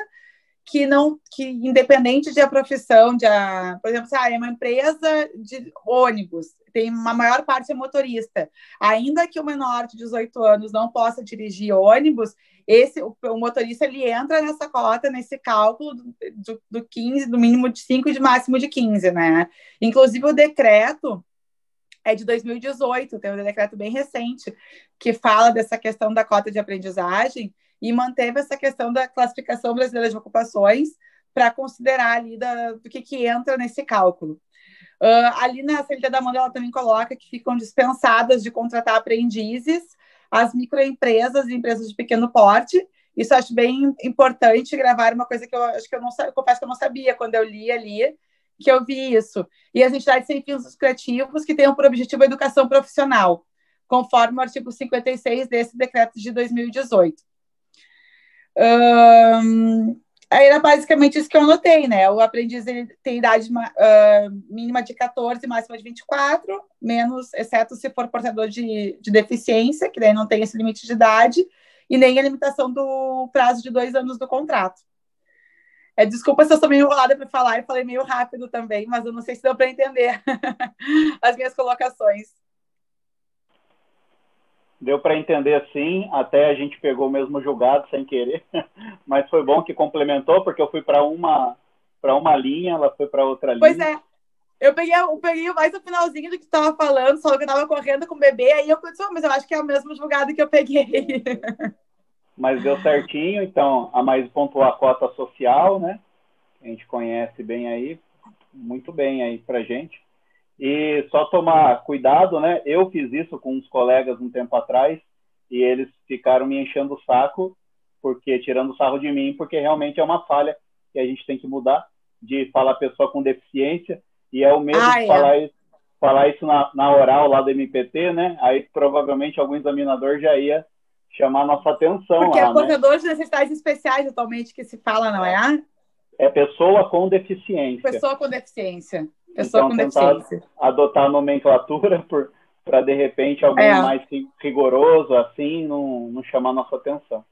que não, que independente de a profissão, de a, por exemplo, se ah, é uma empresa de ônibus, tem uma maior parte é motorista, ainda que o menor de 18 anos não possa dirigir ônibus, esse o, o motorista ele entra nessa cota, nesse cálculo do, do, do 15, do mínimo de 5 e de máximo de 15, né? Inclusive o decreto é de 2018, tem um decreto bem recente que fala dessa questão da cota de aprendizagem e manteve essa questão da classificação brasileira de ocupações para considerar ali da, do que, que entra nesse cálculo. Uh, ali na CLT da Amanda, ela também coloca que ficam dispensadas de contratar aprendizes as microempresas e empresas de pequeno porte. Isso acho bem importante gravar uma coisa que eu acho que eu não eu confesso que eu não sabia quando eu li ali, que eu vi isso. E as entidades sem fins lucrativos que tenham por objetivo a educação profissional, conforme o artigo 56 desse decreto de 2018. Aí era basicamente isso que eu anotei, né? O aprendiz ele tem idade uh, mínima de 14, máxima de 24, menos, exceto se for portador de, de deficiência, que daí não tem esse limite de idade, e nem a limitação do prazo de dois anos do contrato. É, desculpa se eu sou meio enrolada para falar e falei meio rápido também, mas eu não sei se deu para entender [laughs] as minhas colocações. Deu para entender assim, até a gente pegou o mesmo julgado sem querer, [laughs] mas foi bom que complementou, porque eu fui para uma para uma linha, ela foi para outra linha. Pois é. Eu peguei, eu peguei mais o finalzinho do que tu estava falando, só que eu estava correndo com o bebê, aí eu pensei, oh, mas eu acho que é o mesmo julgado que eu peguei. [laughs] Mas deu certinho, então a mais pontuou a cota social, né? A gente conhece bem aí, muito bem aí pra gente. E só tomar cuidado, né? Eu fiz isso com uns colegas um tempo atrás e eles ficaram me enchendo o saco, porque tirando o sarro de mim, porque realmente é uma falha que a gente tem que mudar de falar pessoa com deficiência e é o mesmo ah, de é. falar isso, falar isso na, na, oral lá do MPT, né? Aí provavelmente algum examinador já ia chamar nossa atenção porque lá, é portador né? de necessidades especiais atualmente que se fala, não é? É pessoa com deficiência. Pessoa com deficiência. Pessoa então, com deficiência. Adotar a nomenclatura [laughs] para, de repente, alguém é. mais rigoroso, assim, não, não chamar nossa atenção.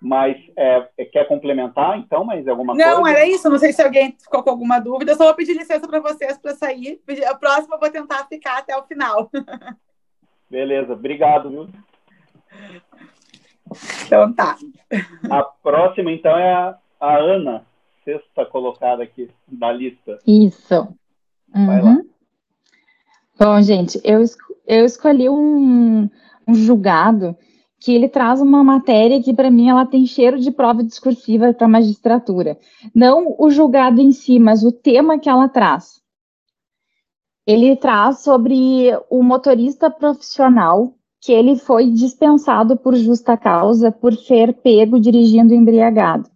Mas é, é, quer complementar, então, mais alguma não, coisa? Não, era isso. Não sei se alguém ficou com alguma dúvida. Eu só vou pedir licença para vocês para sair. A próxima eu vou tentar ficar até o final. [laughs] Beleza, obrigado, viu? Então tá. A próxima, então, é a, a Ana sexta colocada aqui da lista. Isso. Vai uhum. lá. Bom, gente, eu, eu escolhi um, um julgado que ele traz uma matéria que, para mim, ela tem cheiro de prova discursiva para a magistratura. Não o julgado em si, mas o tema que ela traz. Ele traz sobre o motorista profissional que ele foi dispensado por justa causa por ser pego dirigindo embriagado.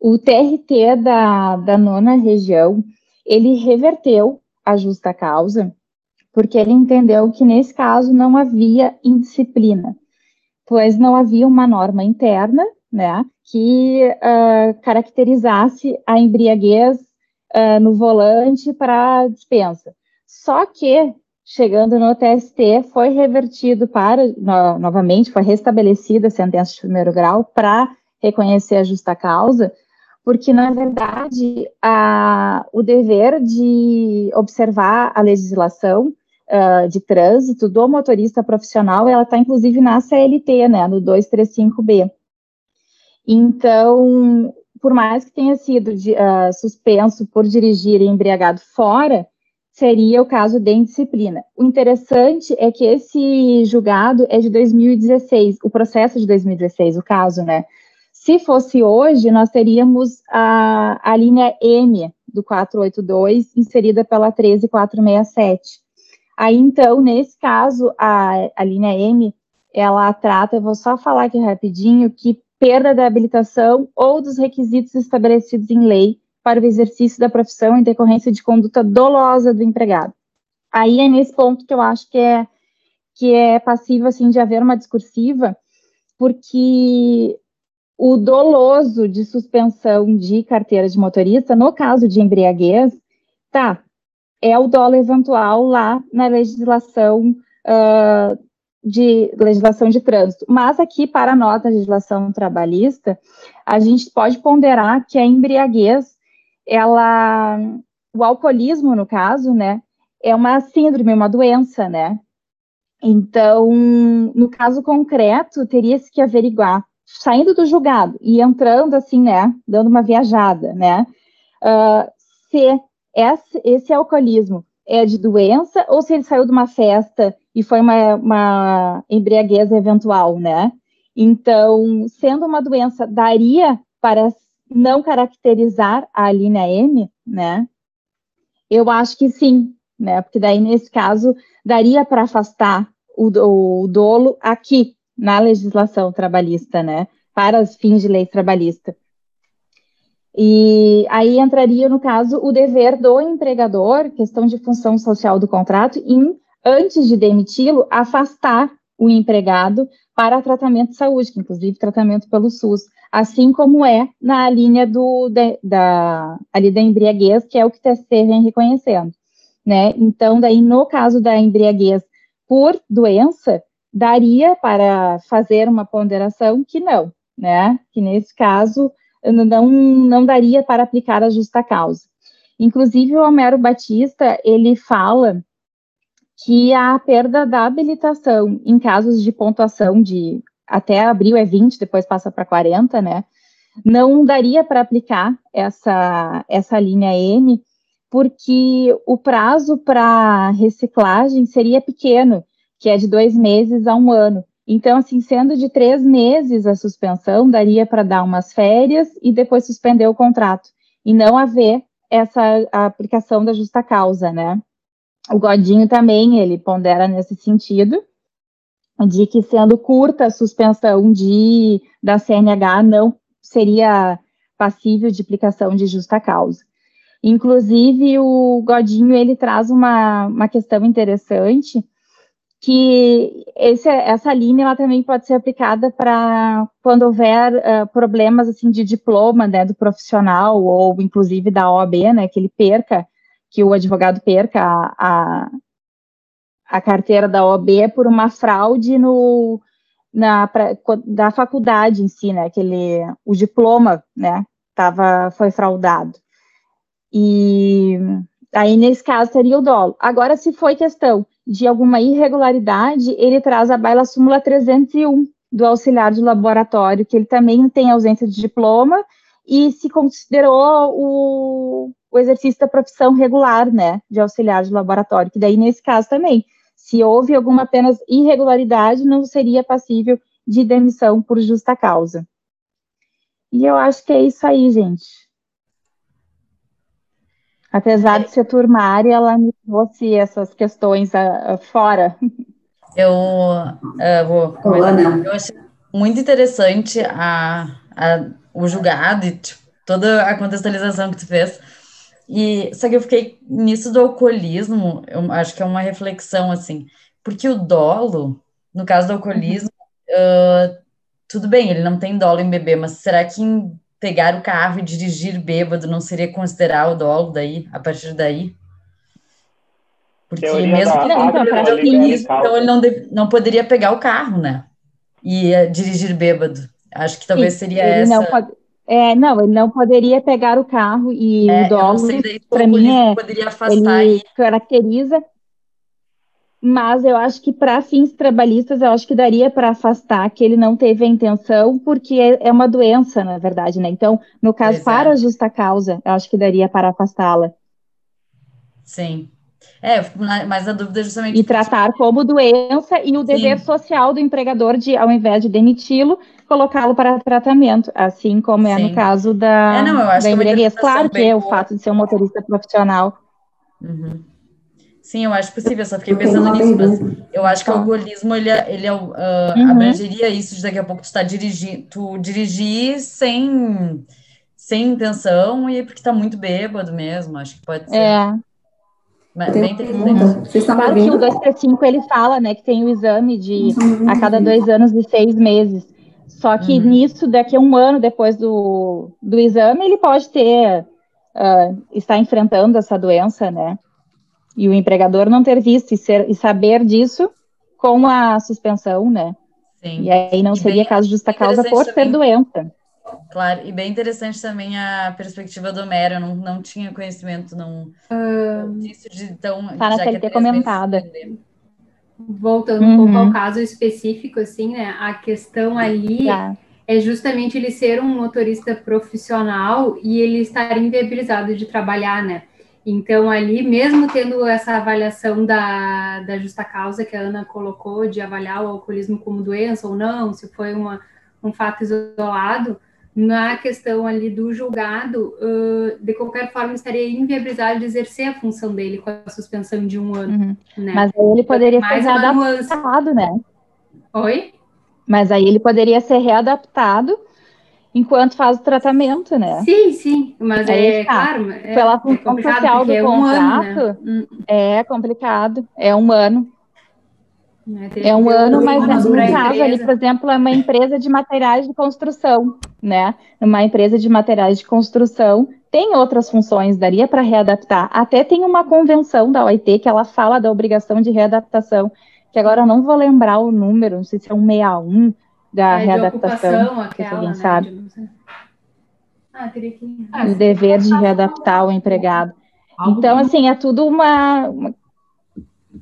O TRT da, da nona região, ele reverteu a justa causa, porque ele entendeu que nesse caso não havia indisciplina, pois não havia uma norma interna, né, que uh, caracterizasse a embriaguez uh, no volante para dispensa. Só que, chegando no TST, foi revertido para, no, novamente, foi restabelecida a sentença de primeiro grau para reconhecer a justa causa, porque, na verdade, a, o dever de observar a legislação uh, de trânsito do motorista profissional, ela está, inclusive, na CLT, né, no 235B. Então, por mais que tenha sido uh, suspenso por dirigir embriagado fora, seria o caso de indisciplina. O interessante é que esse julgado é de 2016, o processo de 2016, o caso, né? Se fosse hoje, nós teríamos a, a linha M do 482 inserida pela 13467. Aí, então, nesse caso, a, a linha M, ela trata, eu vou só falar aqui rapidinho, que perda da habilitação ou dos requisitos estabelecidos em lei para o exercício da profissão em decorrência de conduta dolosa do empregado. Aí é nesse ponto que eu acho que é que é passível assim de haver uma discursiva, porque o doloso de suspensão de carteira de motorista, no caso de embriaguez, tá, é o dolo eventual lá na legislação uh, de legislação de trânsito. Mas aqui, para a nota de legislação trabalhista, a gente pode ponderar que a embriaguez, ela, o alcoolismo, no caso, né, é uma síndrome, uma doença, né? Então, no caso concreto, teria-se que averiguar, saindo do julgado e entrando assim, né, dando uma viajada, né, uh, se esse, esse alcoolismo é de doença ou se ele saiu de uma festa e foi uma, uma embriaguez eventual, né? Então, sendo uma doença, daria para não caracterizar a linha M, né? Eu acho que sim, né? Porque daí, nesse caso, daria para afastar o, o, dolo aqui, na legislação trabalhista, né? Para os fins de lei trabalhista. E aí entraria, no caso, o dever do empregador, questão de função social do contrato, em, antes de demiti-lo, afastar o empregado para tratamento de saúde, que inclusive tratamento pelo SUS, assim como é na linha do, de, da, ali da embriaguez, que é o que o TST vem reconhecendo, né? Então, daí, no caso da embriaguez por doença, daria para fazer uma ponderação que não, né? Que nesse caso não, não daria para aplicar a justa causa. Inclusive, o Homero Batista, ele fala que a perda da habilitação em casos de pontuação de até abril é 20, depois passa para 40, né? Não daria para aplicar essa, essa linha M, porque o prazo para reciclagem seria pequeno, que é de dois meses a um ano. Então, assim, sendo de três meses a suspensão, daria para dar umas férias e depois suspender o contrato, e não haver essa aplicação da justa causa, né? O Godinho também, ele pondera nesse sentido, de que sendo curta a suspensão de, da CNH, não seria passível de aplicação de justa causa. Inclusive, o Godinho, ele traz uma, uma questão interessante, que esse, essa linha ela também pode ser aplicada para quando houver uh, problemas assim de diploma né, do profissional ou inclusive da OAB, né, que ele perca, que o advogado perca a, a, a carteira da OAB por uma fraude no, na, pra, da faculdade em si, né, que ele, o diploma, né, tava, foi fraudado. E aí, nesse caso, teria o dolo. Agora, se foi questão de alguma irregularidade, ele traz a baila súmula 301 do auxiliar de laboratório, que ele também tem ausência de diploma e se considerou o, o exercício da profissão regular, né, de auxiliar de laboratório, que daí, nesse caso também, se houve alguma apenas irregularidade, não seria passível de demissão por justa causa. E eu acho que é isso aí, gente. Apesar de ser turmária, ela me trouxe essas questões uh, fora. Eu uh, vou começar. Eu achei muito interessante a, a, o julgado e tipo, toda a contextualização que tu fez. E só que eu fiquei nisso do alcoolismo, eu acho que é uma reflexão assim, porque o dolo, no caso do alcoolismo, uh, tudo bem, ele não tem dolo em beber, mas será que em pegar o carro e dirigir bêbado não seria considerar o dolo daí, a partir daí? Porque Teoria mesmo que ele tenha alcoolismo, então ele não, deve, não poderia pegar o carro, né? E uh, dirigir bêbado. Acho que talvez Sim, seria essa. Não pode é, não, ele não poderia pegar o carro e é, o dolo, para mim, é, poderia afastar ele caracteriza, mas eu acho que para fins trabalhistas, eu acho que daria para afastar que ele não teve a intenção, porque é, é uma doença, na verdade, né? Então, no caso, pois para é. justa causa, eu acho que daria para afastá-la. Sim. É, mas a dúvida é justamente. E tratar como doença e o dever Sim. social do empregador de, ao invés de demiti-lo, colocá-lo para tratamento, assim como Sim. é no caso da, é, não, da embriaguez. Claro que é o fato de ser um motorista profissional. Uhum. Sim, eu acho possível, só fiquei pensando nisso, mas eu acho que o alcoolismo, ele, é, ele é, uh, uhum. abrangeria isso de daqui a pouco tu está dirigindo, tu dirigir sem, sem intenção e porque está muito bêbado mesmo, acho que pode ser. É. Mas, bem interessante. Claro que o 235 ele fala, né, que tem o exame de a cada dois anos e seis meses. Só que uhum. nisso, daqui a um ano depois do, do exame, ele pode ter, uh, estar enfrentando essa doença, né? E o empregador não ter visto e, ser, e saber disso com a suspensão, né? Sim. E aí não e seria bem, caso de justa causa por também, ser doença. Claro, e bem interessante também a perspectiva do Homero, eu não, não tinha conhecimento não, uh, disso de tão... Tá na CLT comentada voltando uhum. um pouco ao uhum. caso específico, assim, né? A questão ali tá. é justamente ele ser um motorista profissional e ele estar inviabilizado de trabalhar, né? Então, ali, mesmo tendo essa avaliação da, da justa causa que a Ana colocou, de avaliar o alcoolismo como doença ou não, se foi uma, um fato isolado, na questão ali do julgado, uh, de qualquer forma, estaria inviabilizado de exercer a função dele com a suspensão de um ano. Uhum. Né? Mas aí ele poderia ser readaptado, né? Oi? Mas aí ele poderia ser readaptado enquanto faz o tratamento, né? Sim, sim, mas aí é está. claro. É, Pela função é social do é contrato, um ano, né? é complicado, é um ano. Né? É um ano, mas no caso ali, por exemplo, é uma empresa de materiais de construção, né? Uma empresa de materiais de construção tem outras funções, daria para readaptar. Até tem uma convenção da OIT que ela fala da obrigação de readaptação, que agora eu não vou lembrar o número, não sei se é um 61 da é, readaptação, aquela, alguém né, sabe. Ah, teria que... Ah, o dever de readaptar o empregado. Então, assim, é tudo uma, uma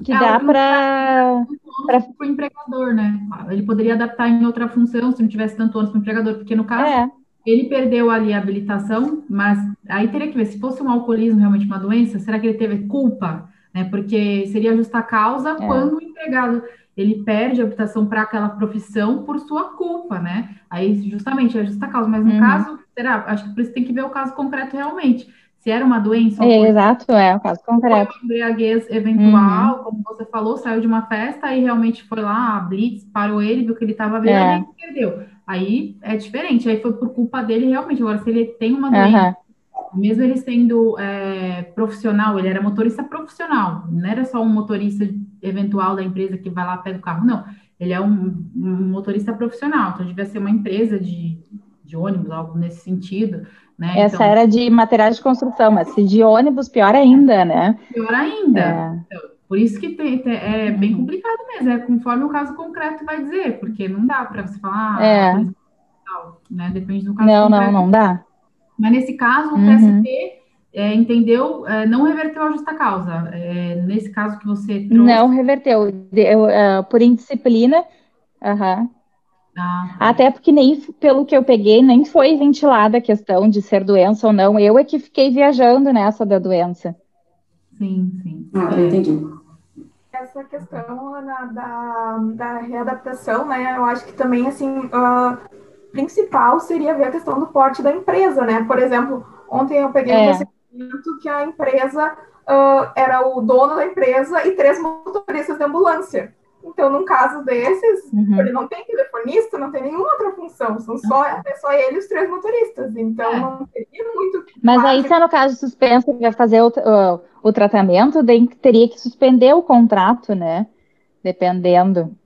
que é dá para para o empregador, né? Ele poderia adaptar em outra função se não tivesse tanto ônus para o empregador, porque no caso é. ele perdeu ali a habilitação, mas aí teria que ver se fosse um alcoolismo realmente uma doença, será que ele teve culpa, né? Porque seria justa causa é. quando o empregado ele perde a habilitação para aquela profissão por sua culpa, né? Aí justamente é justa causa, mas no uhum. caso, será? Acho que por isso tem que ver o caso concreto realmente se era uma doença. É, exato, é o caso concreto. Uma embriaguez eventual, uhum. como você falou, saiu de uma festa e realmente foi lá, a Blitz parou ele, viu que ele estava vendo é. e perdeu. Aí é diferente, aí foi por culpa dele realmente. Agora, se ele tem uma doença, uhum. Mesmo ele sendo é, profissional, ele era motorista profissional, não era só um motorista eventual da empresa que vai lá pega o carro, não. Ele é um, um motorista profissional, então devia ser uma empresa de, de ônibus, algo nesse sentido. Né? Essa então, era de materiais de construção, mas se de ônibus, pior ainda, né? Pior ainda. É. Então, por isso que tem, tem, é bem complicado mesmo, é conforme o caso concreto vai dizer, porque não dá para você falar, é. tal, né? Depende do caso não, concreto. Não, não dá. Mas nesse caso, o uhum. TST é, entendeu, é, não reverteu a justa causa. É, nesse caso que você trouxe... Não reverteu. Eu, uh, por indisciplina, uhum. Ah. Até porque nem pelo que eu peguei, nem foi ventilada a questão de ser doença ou não. Eu é que fiquei viajando nessa da doença. Sim, sim. Ah, entendi. Essa questão Ana, da, da readaptação, né? Eu acho que também, assim, uh, principal seria ver a questão do porte da empresa, né? Por exemplo, ontem eu peguei é. um recebimento que a empresa uh, era o dono da empresa e três motoristas de ambulância. Então, num caso desses, uhum. ele não tem telefonista, não tem nenhuma outra função, são só, é só ele e os três motoristas. Então, é. não teria muito. Mas aí, se é no caso suspenso, vai fazer o, o, o tratamento, daí teria que suspender o contrato, né? Dependendo.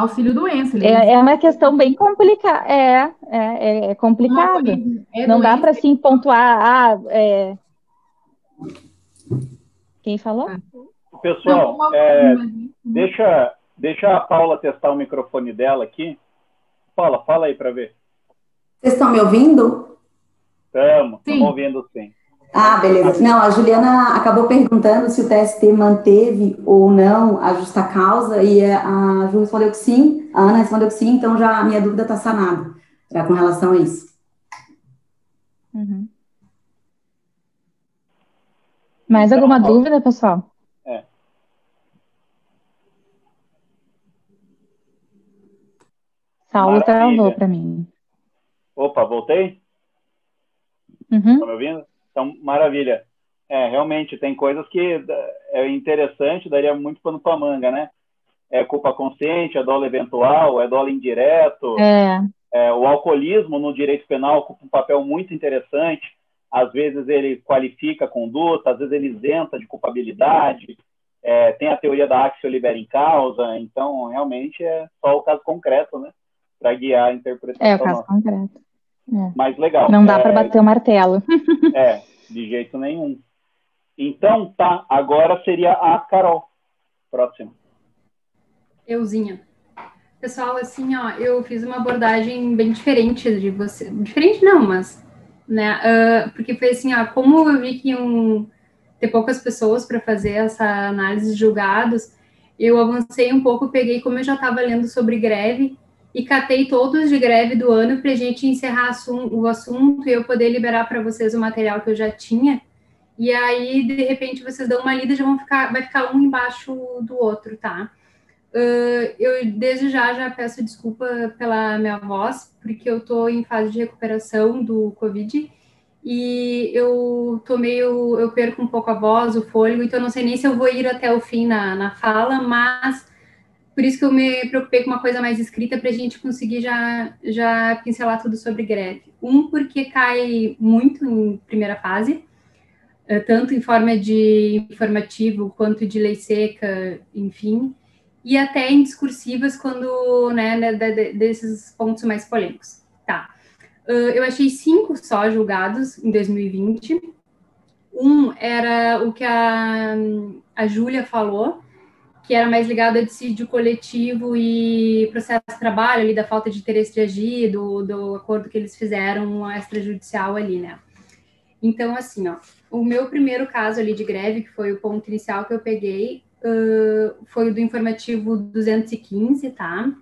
Auxílio doença. É, é uma questão bem complicada. É, é, é complicado. É não dá para assim pontuar. Ah, é... Quem falou? Pessoal, não, é, deixa, deixa a Paula testar o microfone dela aqui. Paula, fala aí para ver. Vocês estão me ouvindo? Estamos, estamos ouvindo sim. Ah, beleza. Não, a Juliana acabou perguntando se o TST manteve ou não a justa causa e a Ju respondeu que sim, a Ana respondeu que sim, então já a minha dúvida está sanada já com relação a isso. Uhum. Mais alguma então, dúvida, pessoal? É. Saulo travou para mim. Opa, voltei? Uhum. Tá me ouvindo? Então, maravilha. É, realmente, tem coisas que é interessante, daria muito pano para manga, né? É culpa consciente, é dolo eventual, é dolo indireto. É. É, o alcoolismo no direito penal ocupa um papel muito interessante. Às vezes ele qualifica a conduta, às vezes ele isenta de culpabilidade. É, tem a teoria da axio libera em causa. Então, realmente, é só o caso concreto, né? Para guiar a interpretação. É o caso nossa. concreto. É. Mas legal. Não dá é, para bater o martelo. é, de jeito nenhum. Então, tá. Agora seria a Carol. Próximo. Euzinha. Pessoal, assim, ó, eu fiz uma abordagem bem diferente de você. Diferente não, mas, né? Uh, porque foi assim, ó, como eu vi que iam ter poucas pessoas para fazer essa análise de julgados, eu avancei um pouco, peguei, como eu já estava lendo sobre greve, e catei todos de greve do ano para a gente encerrar o assunto e eu poder liberar para vocês o material que eu já tinha. E aí, de repente, vocês dão uma lida e já vão ficar, vai ficar um embaixo do outro, tá? Uh, eu desde já já peço desculpa pela minha voz, porque eu estou em fase de recuperação do Covid e eu tô meio, eu perco um pouco a voz, o fôlego, então não sei nem se eu vou ir até o fim na, na fala, mas por isso que eu me preocupei com uma coisa mais escrita para a gente conseguir já, já pincelar tudo sobre greve. Um, porque cai muito em primeira fase, eh, tanto em forma de informativo quanto de lei seca, enfim, e até em discursivas quando, né, desses pontos mais polêmicos. Tá. Eu achei cinco só julgados em 2020. Um era o que a, a Júlia falou, que era mais ligado a dissídio coletivo e processo de trabalho, ali, da falta de interesse de agir, do, do acordo que eles fizeram extrajudicial ali, né? Então, assim, ó, o meu primeiro caso ali de greve, que foi o ponto inicial que eu peguei, uh, foi o do informativo 215, tá?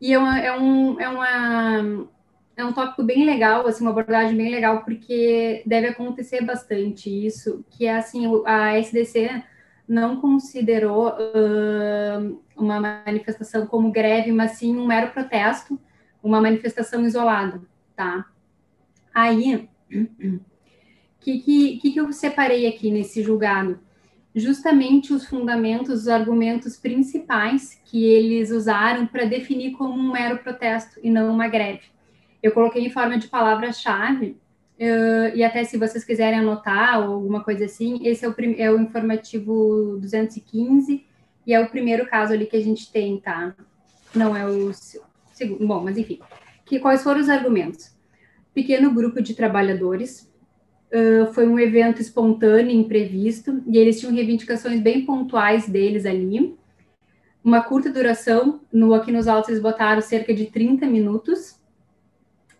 E é, uma, é, um, é, uma, é um tópico bem legal, assim, uma abordagem bem legal, porque deve acontecer bastante isso, que é, assim, a SDC não considerou uh, uma manifestação como greve, mas sim um mero protesto, uma manifestação isolada, tá? Aí, [clears throat] o que, que, que eu separei aqui nesse julgado? Justamente os fundamentos, os argumentos principais que eles usaram para definir como um mero protesto e não uma greve. Eu coloquei em forma de palavra-chave Uh, e até se vocês quiserem anotar ou alguma coisa assim, esse é o, é o informativo 215 e é o primeiro caso ali que a gente tem, tá? Não é o segundo. Bom, mas enfim. Que, quais foram os argumentos? Pequeno grupo de trabalhadores, uh, foi um evento espontâneo, imprevisto, e eles tinham reivindicações bem pontuais deles ali. Uma curta duração, no aqui nos autos eles botaram cerca de 30 minutos,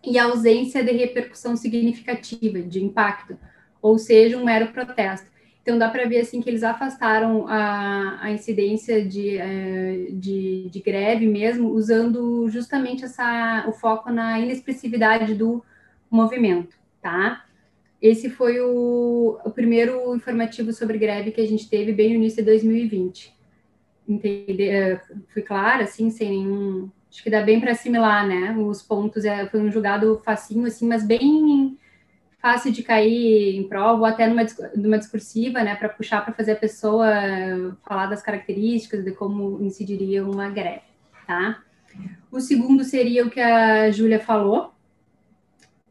e ausência de repercussão significativa, de impacto, ou seja, um mero protesto. Então, dá para ver assim que eles afastaram a, a incidência de, é, de, de, greve mesmo, usando justamente essa, o foco na inexpressividade do movimento, tá? Esse foi o, o primeiro informativo sobre greve que a gente teve bem no início de 2020. Entender, é, fui clara, assim, sem nenhum acho que dá bem para assimilar, né? Os pontos é, foi um julgado facinho, assim, mas bem fácil de cair em prova, ou até numa, numa discursiva, né, para puxar para fazer a pessoa falar das características de como incidiria uma greve, tá? O segundo seria o que a Júlia falou.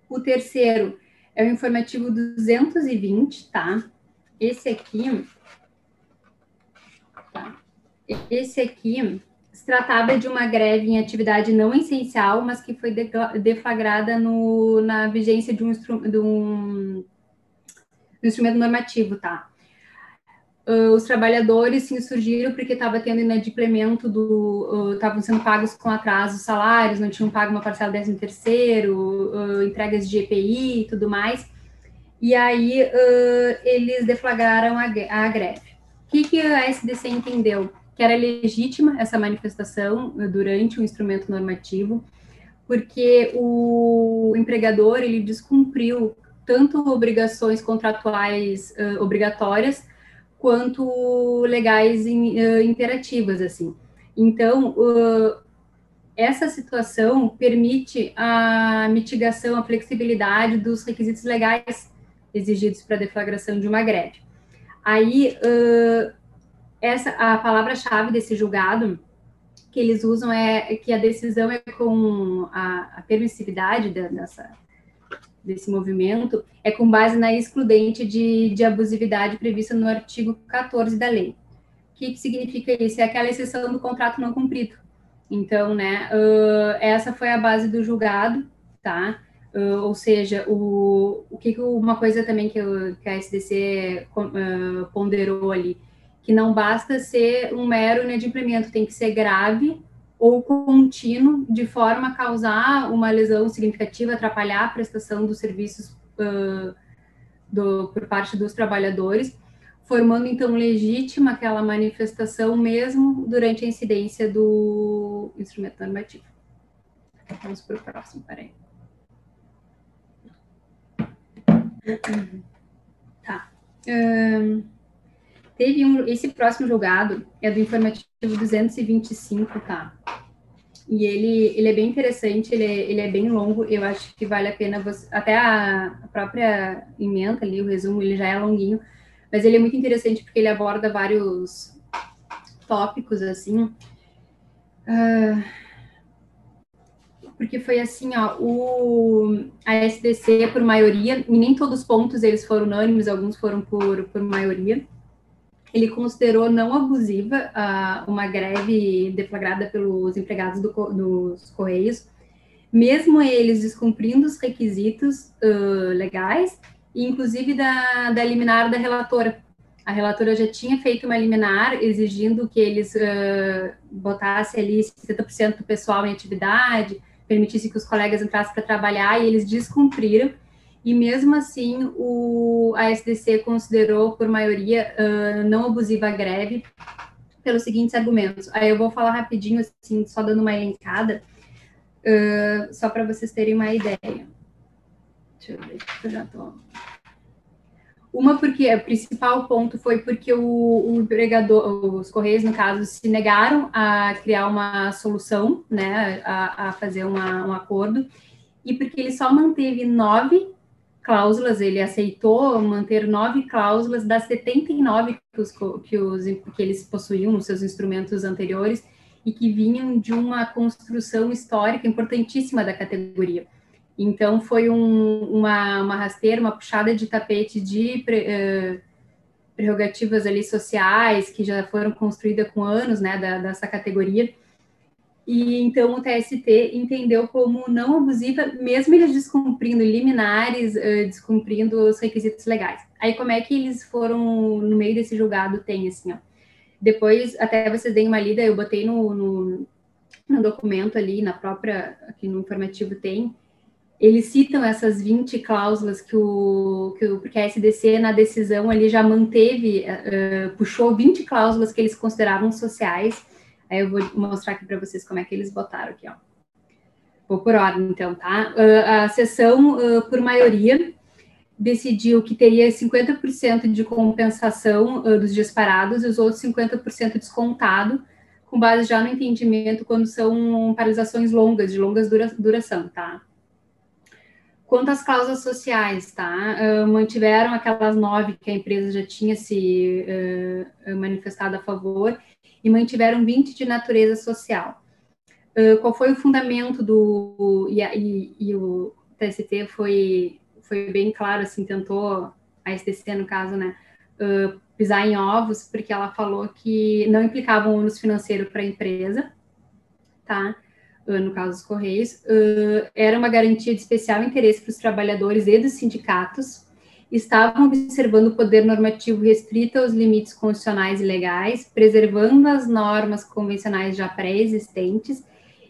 O terceiro é o informativo 220, tá? Esse aqui. Tá? Esse aqui tratava de uma greve em atividade não essencial, mas que foi deflagrada no, na vigência de um, de um, um instrumento normativo, tá? Uh, os trabalhadores se insurgiram porque estava tendo inadimplemento do estavam uh, sendo pagos com atraso salários, não tinham pago uma parcela 13 terceiro, uh, entregas de EPI e tudo mais. E aí eles deflagraram a, a greve. O que, que a SDC entendeu? Que era legítima essa manifestação durante o instrumento normativo, porque o empregador ele descumpriu tanto obrigações contratuais obrigatórias quanto legais uh, imperativas, assim. Então, uh, essa situação permite a mitigação, a flexibilidade dos requisitos legais exigidos para deflagração de uma greve. Aí, uh, essa, a palavra-chave desse julgado que eles usam é que a decisão é com a, a permissividade dessa, desse movimento é com base na excludente de, de abusividade prevista no artigo 14 da lei. O que, que significa isso? É aquela exceção do contrato não cumprido. Então, né, uh, essa foi a base do julgado, tá? Uh, ou seja, o, o que, uma coisa também que, que a SDC uh, ponderou ali, que não basta ser um mero inadimplemento, tem que ser grave ou contínuo, de forma a causar uma lesão significativa, atrapalhar a prestação dos serviços uh, do, por parte dos trabalhadores, formando então legítima aquela manifestação mesmo durante a incidência do instrumento normativo. Vamos para o próximo, peraí. Tá. Um, teve um, esse próximo julgado é do informativo 225, tá? E ele, ele é bem interessante, ele é, ele é bem longo, eu acho que vale a pena você. Até a, própria emenda ali, o resumo, ele já é longuinho, mas ele é muito interessante porque ele aborda vários tópicos, assim. Uh, porque foi assim, ó, o, a SDC, por maioria, e nem todos os pontos eles foram unânimes, alguns foram por, por maioria, ele considerou não abusiva uh, uma greve deflagrada pelos empregados do, dos Correios, mesmo eles descumprindo os requisitos uh, legais, inclusive da, da liminar da relatora. A relatora já tinha feito uma liminar exigindo que eles uh, botassem ali 70% do pessoal em atividade, permitisse que os colegas entrassem para trabalhar, e eles descumpriram e mesmo assim o, a SDC considerou por maioria uh, não abusiva a greve pelos seguintes argumentos. Aí eu vou falar rapidinho, assim, só dando uma elencada, uh, só para vocês terem uma ideia. Deixa eu ver eu já tô. Uma porque o principal ponto foi porque o, o empregador, os correios no caso, se negaram a criar uma solução, né, a, a fazer uma, um acordo, e porque ele só manteve nove cláusulas, ele aceitou manter nove cláusulas das 79 que, os, que, os, que eles possuíam nos seus instrumentos anteriores e que vinham de uma construção histórica importantíssima da categoria. Então, foi um, uma, uma rasteira, uma puxada de tapete de pre, uh, prerrogativas ali sociais que já foram construídas com anos né, da, dessa categoria e então o TST entendeu como não abusiva, mesmo eles descumprindo liminares, uh, descumprindo os requisitos legais. Aí como é que eles foram no meio desse julgado tem assim, ó. Depois, até vocês deem uma lida, eu botei no, no, no documento ali, na própria, aqui no informativo tem, eles citam essas 20 cláusulas que o, que o porque a SDC na decisão ali já manteve, uh, puxou 20 cláusulas que eles consideravam sociais, Aí eu vou mostrar aqui para vocês como é que eles botaram aqui, ó. Vou por ordem, então, tá? Uh, a sessão, uh, por maioria, decidiu que teria 50% de compensação uh, dos dias parados e os outros 50% descontado, com base já no entendimento quando são paralisações longas, de longas dura duração, tá? Quanto às cláusulas sociais, tá? Uh, mantiveram aquelas nove que a empresa já tinha se uh, manifestado a favor e mantiveram 20 de natureza social. Uh, qual foi o fundamento do. E, e, e, o TST foi, foi bem claro, assim, tentou, a STC no caso, né, pisar em ovos, porque ela falou que não implicava um ônus financeiro para a empresa, tá? no caso dos Correios, era uma garantia de especial interesse para os trabalhadores e dos sindicatos, estavam observando o poder normativo restrito aos limites constitucionais e legais, preservando as normas convencionais já pré-existentes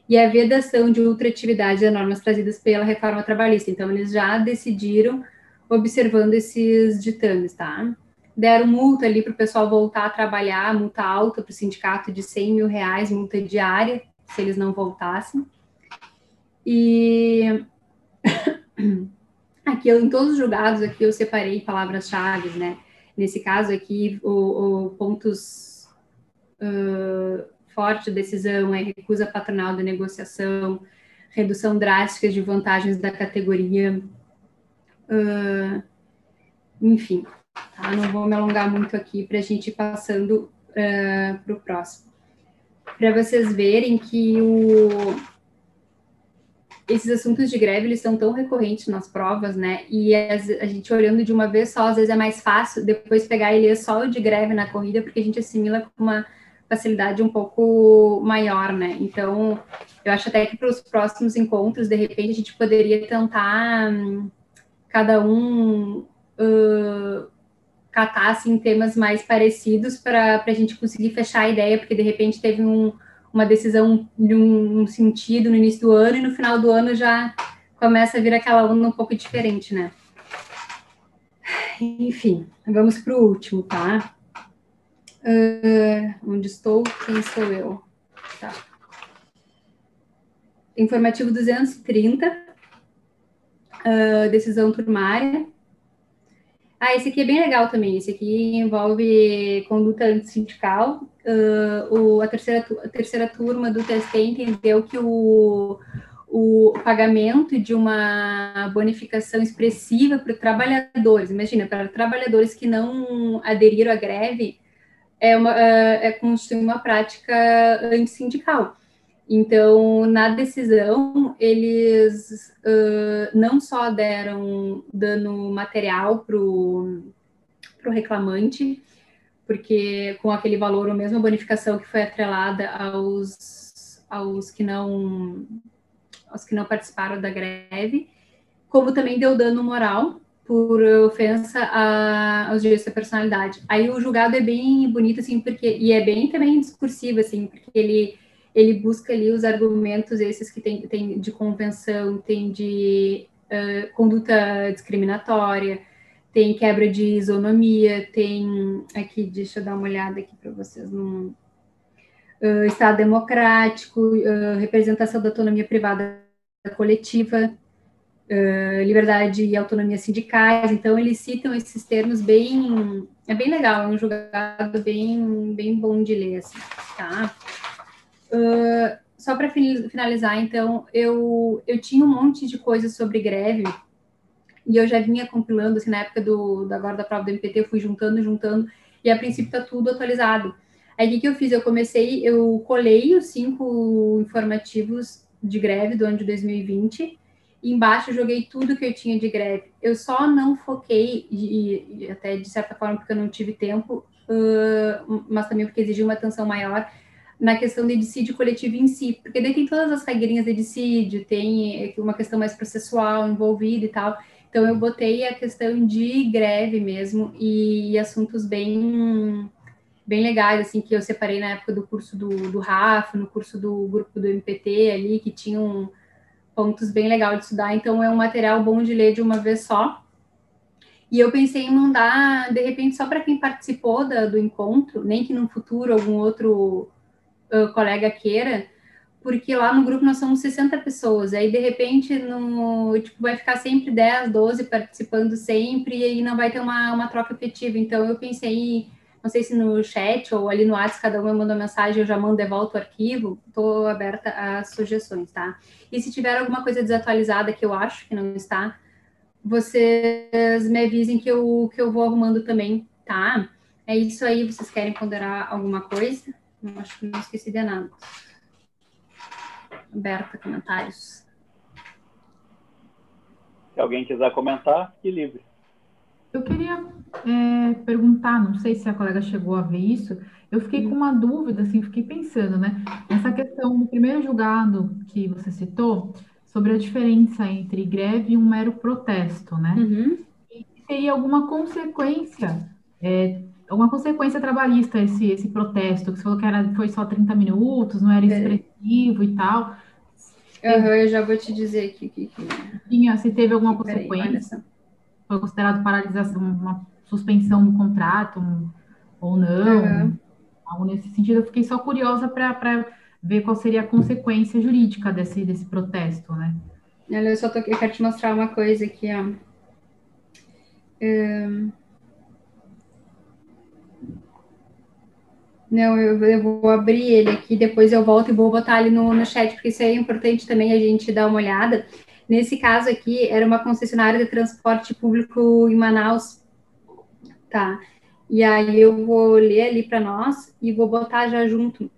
e a vedação de ultratividade das normas trazidas pela reforma trabalhista. Então, eles já decidiram observando esses ditames, tá? Deram multa ali para o pessoal voltar a trabalhar, multa alta para o sindicato de 100 mil reais, multa diária, se eles não voltassem. E [coughs] [coughs] [coughs] aqui eu, em todos os julgados aqui eu separei palavras-chave, né? Nesse caso aqui, o, o pontos uh, forte decisão é recusa patronal da negociação, redução drástica de vantagens da categoria, uh, enfim, tá? Não vou me alongar muito aqui para a gente ir passando uh, para o próximo para vocês verem que o, esses assuntos de greve eles são tão recorrentes nas provas, né? E a gente olhando de uma vez só, às vezes é mais fácil depois pegar e ler só o de greve na corrida, porque a gente assimila com uma facilidade um pouco maior, né? Então, eu acho até que para os próximos encontros, de repente, a gente poderia tentar um, cada um uh, catar assim, temas mais parecidos para a gente conseguir fechar a ideia, porque de repente teve um, uma decisão de um, sentido no início do ano e no final do ano já começa a vir aquela onda um pouco diferente, né? Enfim, vamos para o último, tá? Uh, onde estou? Quem sou eu? Tá. Informativo 230, uh, decisão turmária, ah, esse aqui é bem legal também. Esse aqui envolve conduta antissindical. Uh, o, a, terceira, a terceira turma do TST entendeu que o, o pagamento de uma bonificação expressiva para trabalhadores, imagina, para trabalhadores que não aderiram à greve, é, uma, é, é constitui uma prática antissindical. Então, na decisão, eles uh, não só deram dano material para o reclamante, porque com aquele valor, a mesma bonificação que foi atrelada aos, aos que não aos que não participaram da greve, como também deu dano moral por ofensa a, aos direitos da personalidade. Aí o julgado é bem bonito, assim, porque, e é bem também discursivo, assim, porque ele ele busca ali os argumentos esses que tem, tem de convenção, tem de uh, conduta discriminatória, tem quebra de isonomia, tem aqui, deixa eu dar uma olhada aqui para vocês, num, uh, Estado democrático, uh, representação da autonomia privada coletiva, liberdade e autonomia sindicais, então eles citam esses termos bem, é bem legal, é um julgado bem, bem bom de ler, assim, tá? Uh, só para finalizar, então, eu, eu tinha um monte de coisas sobre greve e eu já vinha compilando, assim, na época do, da, agora da prova do MPT, eu fui juntando, juntando, e a princípio está tudo atualizado. Aí o que, que eu fiz? Eu comecei, eu colei os cinco informativos de greve do ano de 2020, e embaixo joguei tudo que eu tinha de greve. Eu só não foquei, e, e até de certa forma porque eu não tive tempo, uh, mas também porque exigiu uma atenção maior, na questão de dissídio coletivo em si, porque daí tem todas as regrinhas de dissídio, tem uma questão mais processual envolvida e tal. Então eu botei a questão de greve mesmo e, assuntos bem bem legais, assim, que eu separei na época do curso do, do Rafa, no curso do grupo do MPT ali, que tinham pontos bem legais de estudar, então é um material bom de ler de uma vez só. E eu pensei em mandar, de repente, só para quem participou da, do encontro, nem que no futuro algum outro uh, colega queira, porque lá no grupo nós somos 60 pessoas, aí de repente no, tipo, vai ficar sempre 10, 12 participando sempre, e aí não vai ter uma, uma troca efetiva. Então eu pensei, não sei se no chat ou ali no WhatsApp cada uma mandou mensagem, eu já mando de volta o arquivo, estou aberta a sugestões, tá? E se tiver alguma coisa desatualizada que eu acho que não está, vocês me avisem que eu, que eu vou arrumando também, tá? É isso aí, vocês querem ponderar alguma coisa? Acho que não esqueci de nada. Aberta, comentários. Se alguém quiser comentar, que livre. Eu queria é, perguntar, não sei se a colega chegou a ver isso, eu fiquei com uma dúvida, assim, fiquei pensando, né? Essa questão do primeiro julgado que você citou, sobre a diferença entre greve e um mero protesto, né? Uhum. E teria alguma consequência, é, alguma consequência trabalhista esse, esse protesto, que você falou que era, foi só 30 minutos, não era expressivo e tal. Uhum, eu já vou te dizer aqui. que, Tinha, se teve alguma consequência. Peraí, foi considerado paralisação, uma suspensão do contrato um, ou não. Uhum. Algo nesse sentido, eu fiquei só curiosa para ver qual seria a consequência jurídica desse, desse protesto, né? Olha, eu só tô, eu quero te mostrar uma coisa aqui, ó. Um... Não, eu, eu, vou abrir ele aqui, depois eu volto e vou botar ele no, no chat, porque isso é importante também a gente dar uma olhada. Nesse caso aqui, era uma concessionária de transporte público em Manaus, tá? E aí eu vou ler ali para nós e vou botar já junto,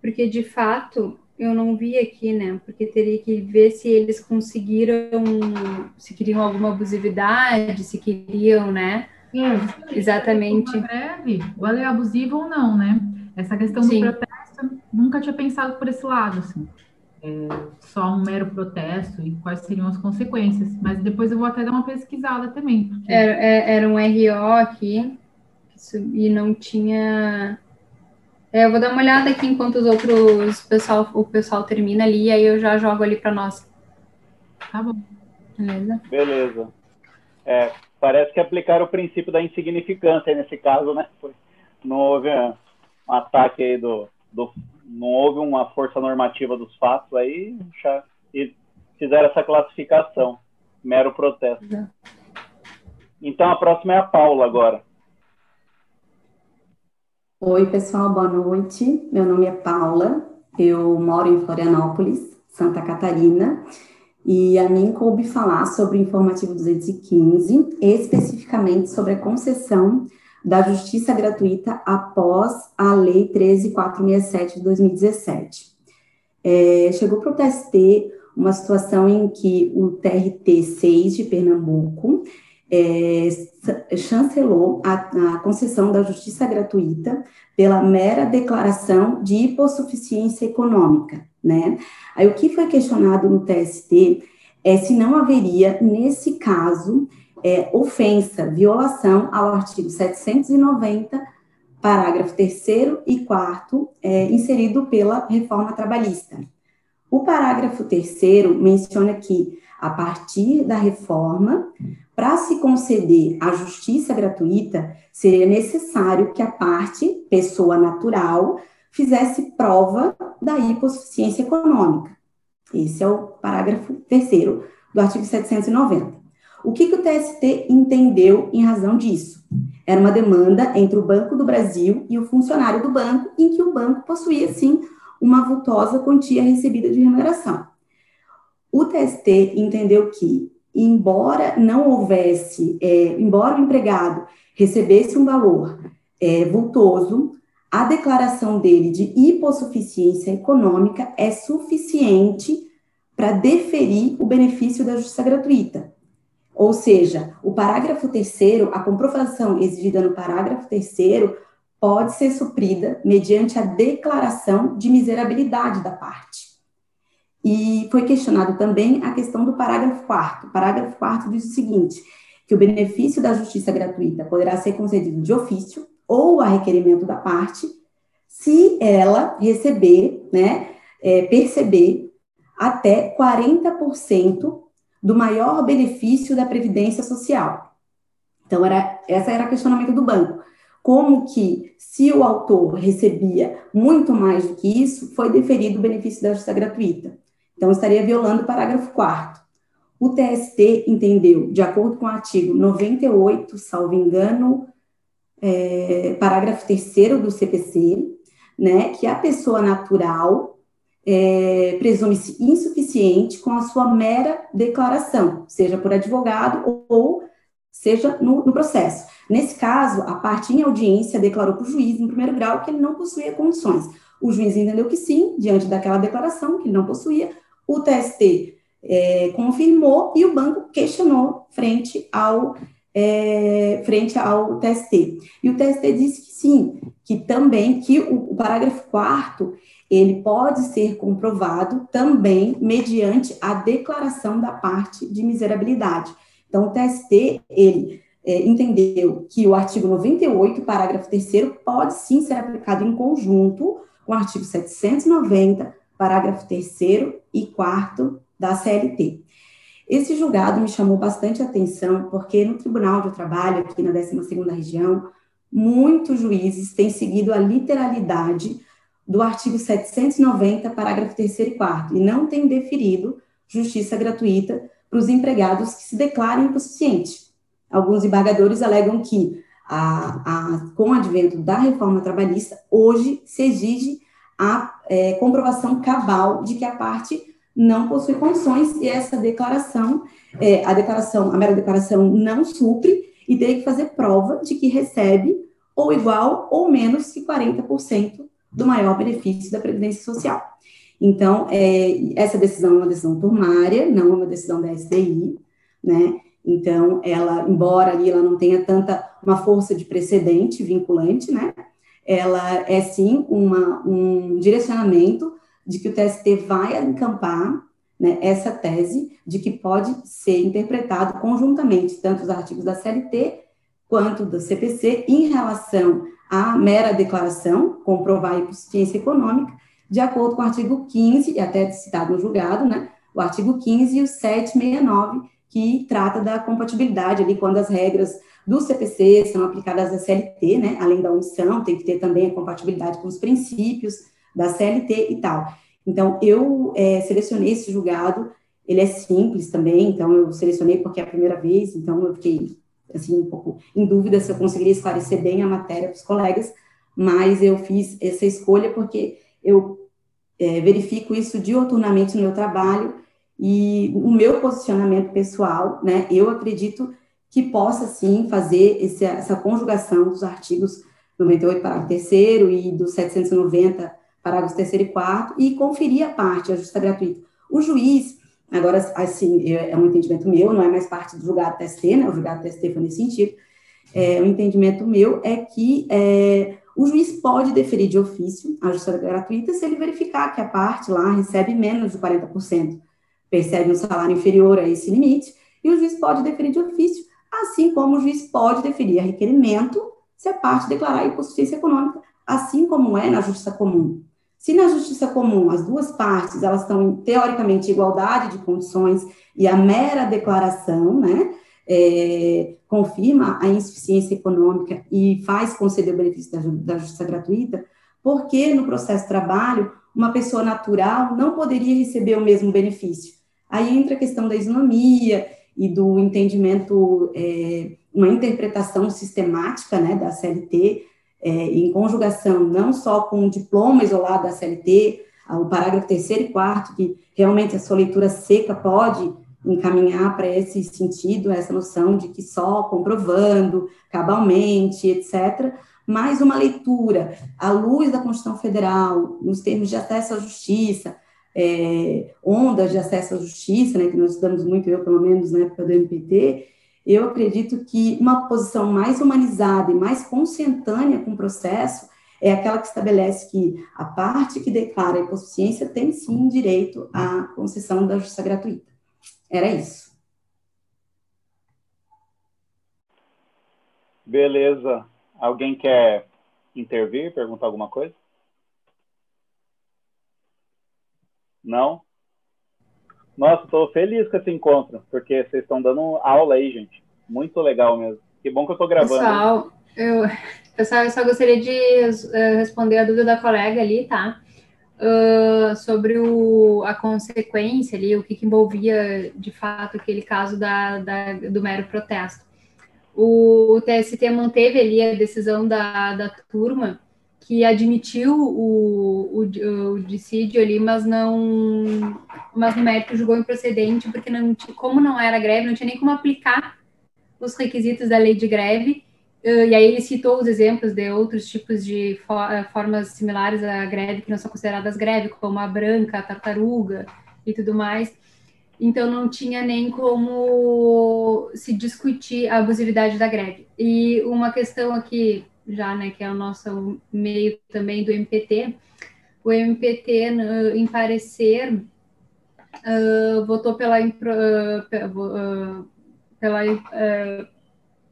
porque de fato eu não vi aqui, né? Porque teria que ver se eles conseguiram, se queriam alguma abusividade, se queriam, né? É, Exatamente. Breve, o é abusivo ou não, né? Essa questão Sim. do protesto, nunca tinha pensado por esse lado, assim é, só um mero protesto e quais seriam as consequências. Mas depois eu vou até dar uma pesquisada também. Porque... Era, é, era, um RO aqui e não tinha. É, eu vou dar uma olhada aqui enquanto os outros pessoal, o pessoal termina ali, e aí eu já jogo ali para nós. Tá bom. Beleza. Beleza. É, parece que aplicaram o princípio da insignificância nesse caso, né? Não houve um ataque aí do, do, não houve uma força normativa dos fatos aí já, e fizeram essa classificação, mero protesto. Uhum. Então a próxima é a Paula agora. Oi, pessoal, boa noite. Meu nome é Paula, eu moro em Florianópolis, Santa Catarina, e a mim coube falar sobre o informativo 215, especificamente sobre a concessão da justiça gratuita após a Lei 13467 de 2017. É, chegou para o TST uma situação em que o TRT 6 de Pernambuco é, chancelou a, a, concessão da justiça gratuita pela mera declaração de hipossuficiência econômica, né? Aí o que foi questionado no TST é se não haveria, nesse caso, é, ofensa, violação ao artigo 790, parágrafo 3 e 4, é, inserido pela reforma trabalhista. O parágrafo 3 menciona que, a partir da reforma, para se conceder a justiça gratuita, seria necessário que a parte, pessoa natural, fizesse prova da hipossuficiência econômica. Esse é o parágrafo 3 do artigo 790. O que, que o TST entendeu em razão disso? Era uma demanda entre o Banco do Brasil e o funcionário do banco, em que o banco possuía, sim, uma vultosa quantia recebida de remuneração. O TST entendeu que, embora não houvesse, é, embora o empregado recebesse um valor é, vultoso, a declaração dele de hipossuficiência econômica é suficiente para deferir o benefício da justiça gratuita. Ou seja, o parágrafo terceiro, a comprovação exigida no parágrafo terceiro pode ser suprida mediante a declaração de miserabilidade da parte. E foi questionado também a questão do parágrafo quarto. O parágrafo quarto diz o seguinte, que o benefício da justiça gratuita poderá ser concedido de ofício ou a requerimento da parte, se ela receber, né, é, perceber até 40% do maior benefício da Previdência Social. Então, era, essa era o questionamento do banco. Como que, se o autor recebia muito mais do que isso, foi deferido o benefício da justiça gratuita. Então, estaria violando o parágrafo 4 O TST entendeu, de acordo com o artigo 98, salvo engano, é, parágrafo 3 do CPC, né, que a pessoa natural é, presume-se insuficiente com a sua mera declaração, seja por advogado ou, ou seja no, no, processo. Nesse caso, a parte em audiência declarou para o juiz, em primeiro grau, que ele não possuía condições. O juiz entendeu que sim, diante daquela declaração, que ele não possuía. O TST é, confirmou e o banco questionou frente ao, é, frente ao TST. E o TST disse que sim, que também, que o, o parágrafo 4 ele pode ser comprovado também mediante a declaração da parte de miserabilidade. Então, o TST, ele é, entendeu que o artigo 98, parágrafo 3 pode sim ser aplicado em conjunto com o artigo 790, parágrafo 3 e 4 da CLT. Esse julgado me chamou bastante atenção, porque no Tribunal de Trabalho, aqui na 12ª região, muitos juízes têm seguido a literalidade do artigo 790, parágrafo 3 e 4 e não têm deferido justiça gratuita para os empregados que se declarem insuficientes. Alguns embargadores alegam que, a, a, com o advento da reforma trabalhista, hoje se exige a é, comprovação cabal de que a parte não possui condições e essa declaração, é, a declaração, a mera declaração não supre e teria que fazer prova de que recebe ou igual ou menos que 40% do maior benefício da Previdência Social. Então, é, essa decisão é uma decisão turmária, não é uma decisão da SDI, né? Então, ela, embora ali ela não tenha tanta uma força de precedente vinculante, né? Ela é sim uma, um direcionamento de que o TST vai encampar né, essa tese de que pode ser interpretado conjuntamente tanto os artigos da CLT quanto do CPC em relação à mera declaração, comprovar a insuficiência econômica, de acordo com o artigo 15, até citado no julgado, né, o artigo 15 e o 769, que trata da compatibilidade ali, quando as regras do CPC são aplicadas à CLT, né, além da omissão, tem que ter também a compatibilidade com os princípios da CLT e tal. Então, eu é, selecionei esse julgado, ele é simples também, então eu selecionei porque é a primeira vez, então eu fiquei assim, um pouco em dúvida se eu conseguiria esclarecer bem a matéria para os colegas, mas eu fiz essa escolha porque eu é, verifico isso dioturnamente no meu trabalho e o meu posicionamento pessoal, né, eu acredito que possa, sim, fazer esse, essa conjugação dos artigos 98, parágrafo 3 e do 790, parágrafos 3 e 4, e conferir a parte, a justiça gratuita. O juiz, Agora, assim, é um entendimento meu, não é mais parte do julgado TST, né? O julgado TST foi nesse sentido. É, o entendimento meu é que é, o juiz pode deferir de ofício a justiça gratuita se ele verificar que a parte lá recebe menos de 40%, percebe um salário inferior a esse limite, e o juiz pode deferir de ofício, assim como o juiz pode deferir a requerimento se a parte declarar insuficiência econômica, assim como é na justiça comum. Se na justiça comum as duas partes elas estão em teoricamente igualdade de condições e a mera declaração, né, é, confirma a insuficiência econômica e faz conceder o benefício da, da justiça gratuita, porque no processo de trabalho uma pessoa natural não poderia receber o mesmo benefício. Aí entra a questão da isonomia e do entendimento, é, uma interpretação sistemática né, da CLT, é, em conjugação não só com o diploma isolado da CLT, o parágrafo terceiro e quarto, que realmente a sua leitura seca pode encaminhar para esse sentido, essa noção de que só comprovando, cabalmente, etc., mas uma leitura à luz da Constituição Federal, nos termos de acesso à justiça, é, ondas de acesso à justiça, né, que nós estudamos muito, eu pelo menos na época do MPT, eu acredito que uma posição mais humanizada e mais consentânea com o processo é aquela que estabelece que a parte que declara a hipossuficiência tem sim direito à concessão da justiça gratuita. Era isso. Beleza. Alguém quer intervir, perguntar alguma coisa? Não? Nossa, estou feliz com esse encontro, porque vocês estão dando aula aí, gente. Muito legal mesmo. Que bom que eu estou gravando. Pessoal, eu, pessoal, eu só gostaria de uh, responder a dúvida da colega ali, tá? Uh, sobre o, a consequência ali, o que, que, envolvia de fato aquele caso da, da, do mero protesto. O, o TST manteve ali a decisão da, da turma que admitiu o, o, o dissídio ali, mas não, mas no mérito julgou improcedente, porque não, como não era greve, não tinha nem como aplicar os requisitos da lei de greve, e aí ele citou os exemplos de outros tipos de formas similares à greve que não são consideradas greve, como a branca, a tartaruga e tudo mais. Então não tinha nem como se discutir a abusividade da greve. E uma questão aqui já, né, que é o nosso meio também do MPT, o MPT, em parecer, uh, votou pela, uh, pela uh,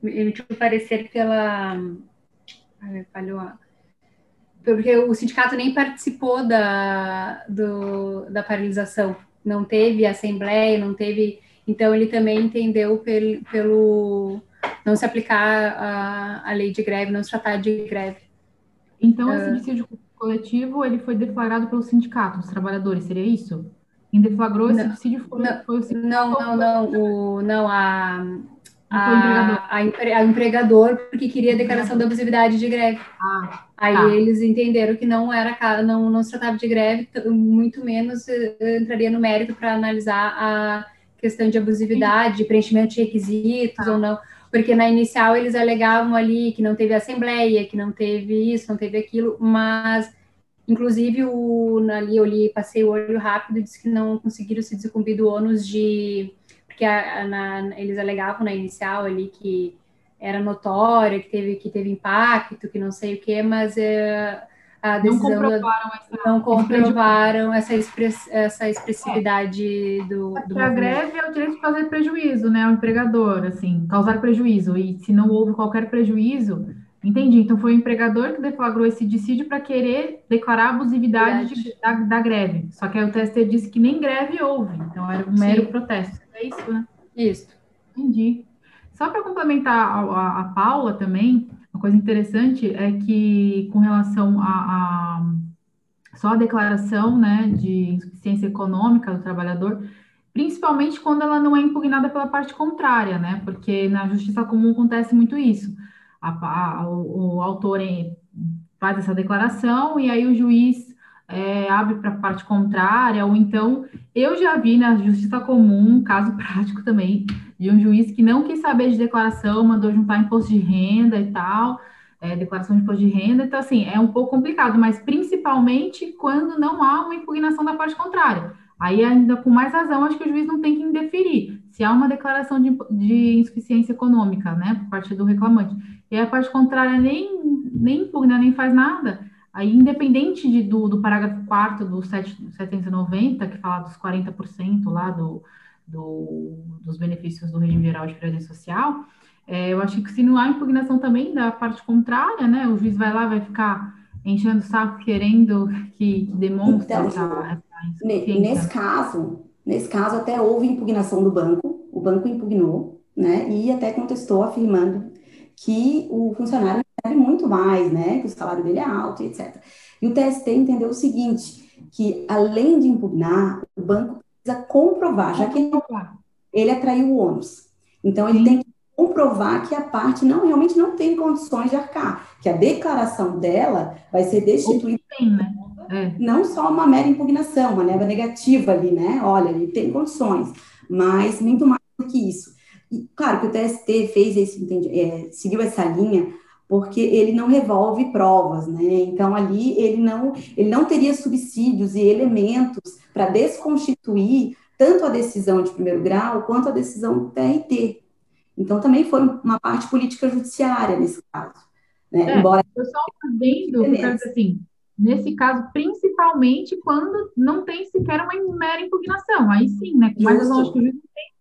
emitiu parecer pela falhou a, porque o sindicato nem participou da, do, da paralisação, não teve assembleia, não teve, então ele também entendeu pelo não se aplicar a, a lei de greve, não se tratar de greve. Então, esse uh, dissídio coletivo, ele foi deflagrado pelo sindicato dos trabalhadores, seria isso? Quem deflagrou esse dissídio foi, não, foi o sindicato? Não, não, não, o, não a, a, a, a, empregador, porque queria a declaração da abusividade de greve. Ah, Aí tá. eles entenderam que não era não, não se tratava de greve, muito menos eh, entraria no mérito para analisar a questão de abusividade, de preenchimento de requisitos tá. ou não porque na inicial eles alegavam ali que não teve assembleia, que não teve isso, não teve aquilo, mas inclusive o, ali eu li, passei o olho rápido e disse que não conseguiram se desincumbir do ônus de porque a, a, na, eles alegavam na inicial ali que era notória, que teve que teve impacto, que não sei o que, mas é, a decisão não comprovaram, essa, não comprovaram essa, express, essa expressividade é. do, do a greve é o direito de fazer prejuízo, né, ao empregador, assim, causar prejuízo, e se não houve qualquer prejuízo, entendi, então foi o empregador que deflagrou esse dissídio para querer declarar a abusividade de, da, da, greve, só que aí o TST disse que nem greve houve, então era um mero Sim. protesto, é isso, né? Isso. Entendi. Só para complementar a, a, a Paula também, uma coisa interessante é que, com relação a, a só a declaração né, de insuficiência econômica do trabalhador, principalmente quando ela não é impugnada pela parte contrária, né? Porque na justiça comum acontece muito isso. A, a, o, o, autor faz essa declaração e aí o juiz é, abre para a parte contrária, ou então eu já vi na justiça comum, um caso [laughs] prático também, de um juiz que não quis saber de declaração, mandou juntar imposto de renda e tal, é, declaração de imposto de renda, então assim, é um pouco complicado, mas principalmente quando não há uma impugnação da parte contrária. Aí, ainda com mais razão, acho que o juiz não tem que indeferir se há uma declaração de, de insuficiência econômica, né, por parte do reclamante. E a parte contrária nem, nem impugna, nem faz nada, Aí, independente de, do, do parágrafo 4 do 790, que fala dos 40% lá do, do, dos benefícios do regime geral de previdência social, é, eu acho que se não há impugnação também da parte contrária, né, o juiz vai lá, vai ficar enchendo o saco querendo que, que demonstre então, essa, essa Nesse caso, nesse caso até houve impugnação do banco, o banco impugnou, né, e até contestou afirmando que o funcionário recebe muito mais, né? Que o salário dele é alto, etc. E o TST entendeu o seguinte, que além de impugnar, o banco comprovar, já que ele, ele atraiu o ônus. Então, ele Sim. tem que comprovar que a parte não realmente não tem condições de arcar, que a declaração dela vai ser destituída. Sim, né? É. Não só uma mera impugnação, uma neva negativa ali, né? Olha, ele tem condições, mas muito mais do que isso. E, claro que o TST fez esse, é, seguiu essa linha porque ele não revolve provas, né? Então ali ele não ele não teria subsídios e elementos para desconstituir tanto a decisão de primeiro grau quanto a decisão do TRT. Então também foi uma parte política judiciária nesse caso, né? É, Embora eu só adendo, assim, nesse caso principalmente quando não tem sequer uma mera impugnação, aí sim, né? Mas eu acho que o juiz tem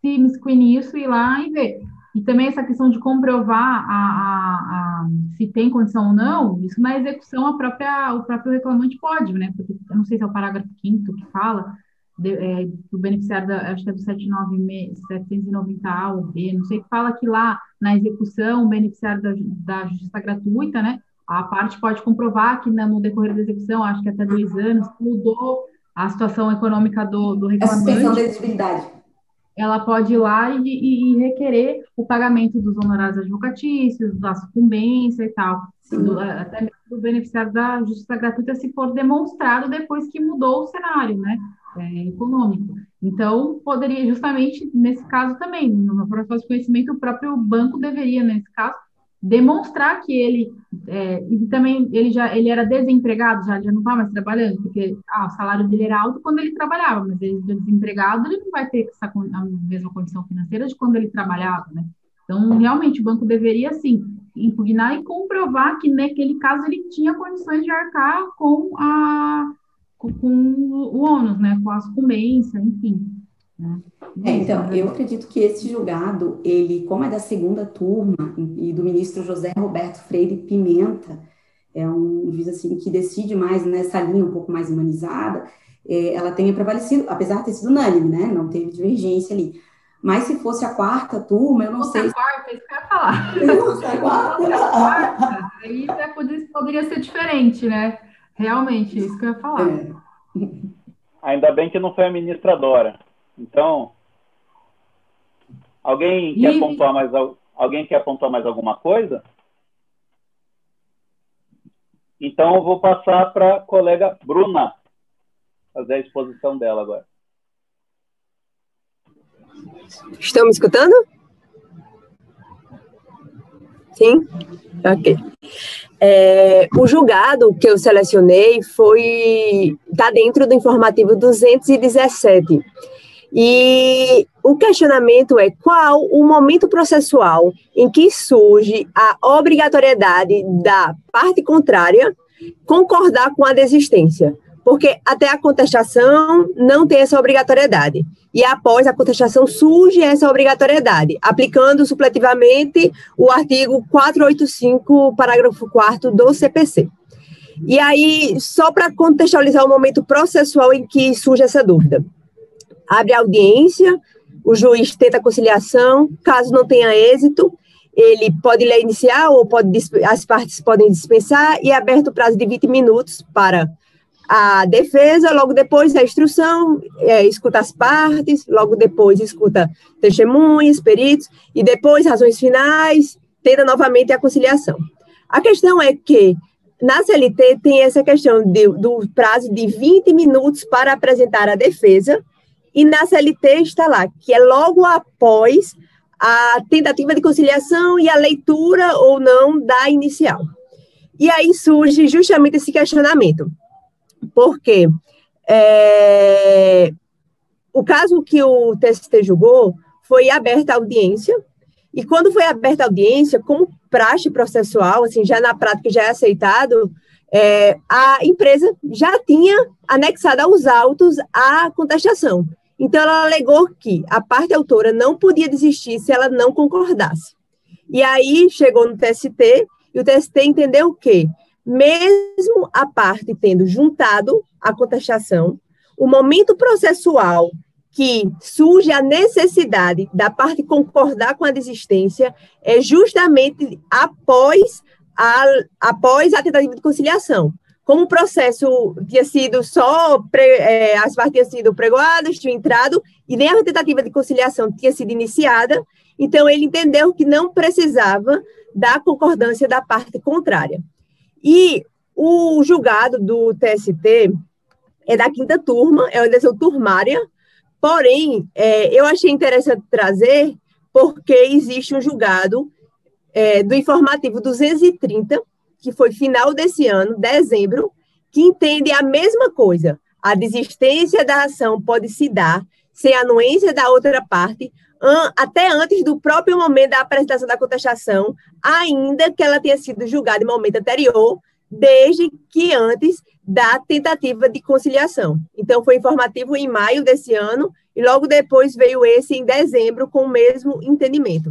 se miscuir nisso e ir lá e ver. E também essa questão de comprovar a, a, a, se tem condição ou não, isso na execução a própria, o próprio reclamante pode, né? Porque eu não sei se é o parágrafo 5 que fala de, é, do beneficiário, da, acho que é do 790A ou B, não sei, que fala que lá na execução, o beneficiário da, da justiça gratuita, né? A parte pode comprovar que no decorrer da execução, acho que até dois anos, mudou a situação econômica do, do reclamante. A suspensão da exigibilidade ela pode ir lá e, e, e, requerer o pagamento dos honorários advocatícios, da sucumbência e tal, do, até mesmo do os beneficiários da justiça gratuita se for demonstrado depois que mudou o cenário, né? É, econômico. Então, poderia, justamente nesse caso também, no processo de conhecimento, o próprio banco deveria, nesse caso, demonstrar que ele é, e também ele já ele era desempregado já, já não está mais trabalhando porque ah, o salário dele era alto quando ele trabalhava mas ele desempregado ele não vai ter essa a mesma condição financeira de quando ele trabalhava né então realmente o banco deveria sim impugnar e comprovar que naquele caso ele tinha condições de arcar com a com, com o ônus né com a sucumbência enfim? É, então, eu acredito que esse julgado, ele, como é da segunda turma e do ministro José Roberto Freire Pimenta, é um juiz assim que decide mais nessa linha um pouco mais humanizada, é, ela tenha prevalecido, apesar de ter sido unânime, né? Não teve divergência ali. Mas se fosse a quarta turma, eu não fosse sei. A quarta, isso que eu ia falar. [laughs] Se fosse a quarta. quarta aí poderia ser diferente, né? Realmente, isso que eu ia falar. É. Ainda bem que não foi a ministra Dora. Então, alguém quer e... pontuar mais alguém quer pontuar mais alguma coisa? Então eu vou passar para a colega Bruna fazer a exposição dela agora. Estão me escutando? Sim? Ok. É, o julgado que eu selecionei foi está dentro do informativo 217 e o questionamento é qual o momento processual em que surge a obrigatoriedade da parte contrária concordar com a desistência, porque até a contestação não tem essa obrigatoriedade. E após a contestação surge essa obrigatoriedade, aplicando supletivamente o artigo 485, parágrafo 4 do CPC. E aí, só para contextualizar o momento processual em que surge essa dúvida abre audiência, o juiz tenta conciliação, caso não tenha êxito, ele pode ler inicial ou pode, as partes podem dispensar e é aberto o prazo de 20 minutos para a defesa, logo depois a instrução, é, escuta as partes, logo depois escuta testemunhas, peritos, e depois razões finais, tenta novamente a conciliação. A questão é que na CLT tem essa questão de, do prazo de 20 minutos para apresentar a defesa, e na CLT está lá, que é logo após a tentativa de conciliação e a leitura ou não da inicial. E aí surge justamente esse questionamento, porque é, o caso que o TST julgou foi aberta a audiência, e quando foi aberta a audiência, como praxe processual, assim, já na prática já é aceitado, é, a empresa já tinha anexado aos autos a contestação. Então, ela alegou que a parte autora não podia desistir se ela não concordasse. E aí chegou no TST, e o TST entendeu que, mesmo a parte tendo juntado a contestação, o momento processual que surge a necessidade da parte concordar com a desistência é justamente após a, após a tentativa de conciliação. Como o processo tinha sido só, pre, é, as partes tinham sido pregoadas, tinham entrado, e nem a tentativa de conciliação tinha sido iniciada, então ele entendeu que não precisava da concordância da parte contrária. E o julgado do TST é da quinta turma, é uma decisão turmária, porém, é, eu achei interessante trazer, porque existe um julgado é, do informativo 230, que foi final desse ano, dezembro, que entende a mesma coisa. A desistência da ação pode se dar sem anuência da outra parte, até antes do próprio momento da apresentação da contestação, ainda que ela tenha sido julgada em momento anterior, desde que antes da tentativa de conciliação. Então, foi informativo em maio desse ano, e logo depois veio esse em dezembro, com o mesmo entendimento.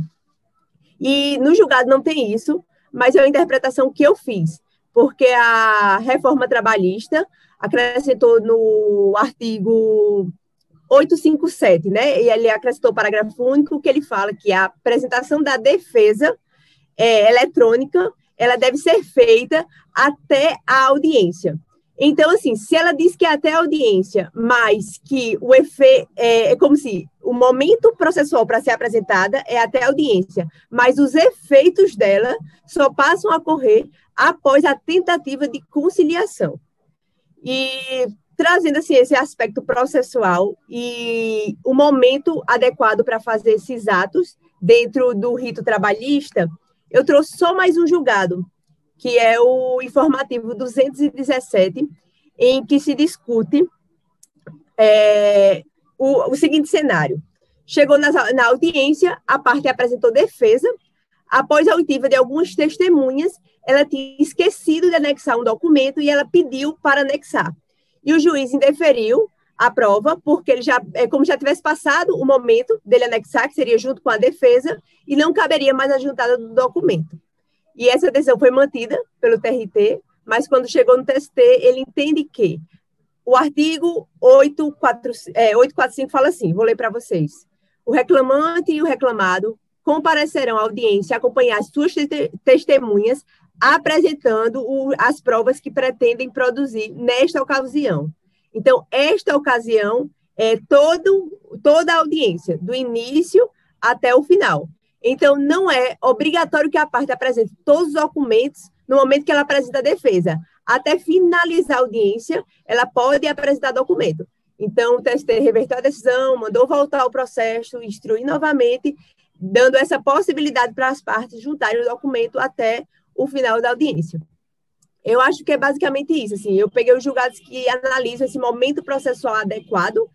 E no julgado não tem isso, mas é uma interpretação que eu fiz, porque a reforma trabalhista acrescentou no artigo 857, né? E ele acrescentou o parágrafo único que ele fala que a apresentação da defesa é, eletrônica ela deve ser feita até a audiência. Então, assim, se ela diz que é até audiência, mas que o efeito é, é como se o momento processual para ser apresentada é até audiência, mas os efeitos dela só passam a ocorrer após a tentativa de conciliação. E trazendo assim esse aspecto processual e o momento adequado para fazer esses atos dentro do rito trabalhista, eu trouxe só mais um julgado, que é o informativo 217, em que se discute é, o, o, seguinte cenário. Chegou na, na audiência, a parte apresentou defesa, após a oitiva de algumas testemunhas, ela tinha esquecido de anexar um documento e ela pediu para anexar. E o juiz indeferiu a prova, porque ele já, é como já tivesse passado o momento dele anexar, que seria junto com a defesa, e não caberia mais a juntada do documento. E essa decisão foi mantida pelo TRT, mas quando chegou no TST, ele entende que o artigo 845 é, 845 fala assim, vou ler para vocês. O reclamante e o reclamado comparecerão à audiência acompanhar suas testemunhas apresentando o, as provas que pretendem produzir nesta ocasião. Então, esta ocasião é todo, toda a audiência, do início até o final. Então, não é obrigatório que a parte apresente todos os documentos no momento que ela apresenta a defesa. Até finalizar a audiência, ela pode apresentar documento. Então, o TST reverteu a decisão, mandou voltar o processo, instruir novamente, dando essa possibilidade para as partes juntarem o documento até o final da audiência. Eu acho que é basicamente isso. Assim, eu peguei os julgados que analisam esse momento processual adequado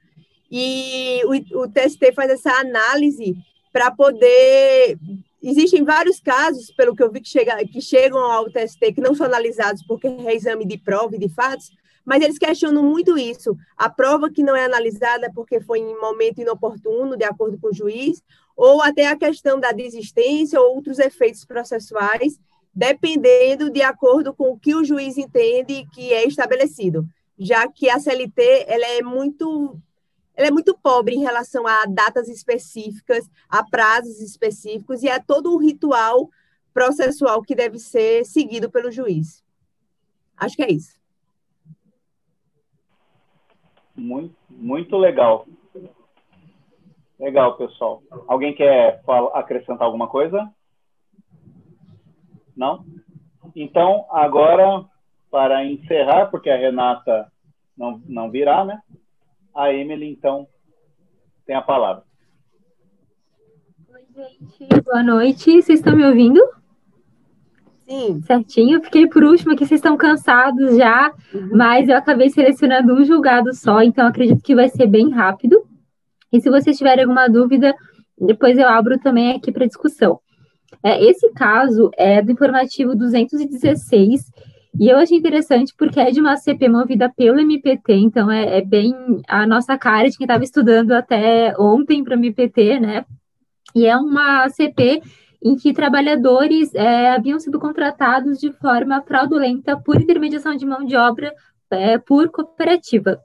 e o, o TST faz essa análise para poder. Existem vários casos, pelo que eu vi, que, chega, que chegam ao TST, que não são analisados porque é exame de prova e de fatos, mas eles questionam muito isso. A prova que não é analisada porque foi em momento inoportuno, de acordo com o juiz, ou até a questão da desistência ou outros efeitos processuais, dependendo de acordo com o que o juiz entende que é estabelecido, já que a CLT ela é muito ela é muito pobre em relação a datas específicas, a prazos específicos e a todo um ritual processual que deve ser seguido pelo juiz. Acho que é isso. Muito, muito legal. Legal, pessoal. Alguém quer acrescentar alguma coisa? Não? Então, agora, para encerrar, porque a Renata não, não virá, né? A Emily, então, tem a palavra. Oi, gente. Boa noite. Vocês estão me ouvindo? Sim. Certinho. fiquei por último aqui, vocês estão cansados já, uhum. mas eu acabei selecionando um julgado só, então acredito que vai ser bem rápido. E se vocês tiverem alguma dúvida, depois eu abro também aqui para discussão. É, esse caso é do informativo 216 e eu achei interessante porque é de uma CP movida pelo MPT, então é, é bem a nossa cara de quem estava estudando até ontem para o MPT, né? E é uma CP em que trabalhadores é, haviam sido contratados de forma fraudulenta por intermediação de mão de obra é, por cooperativa.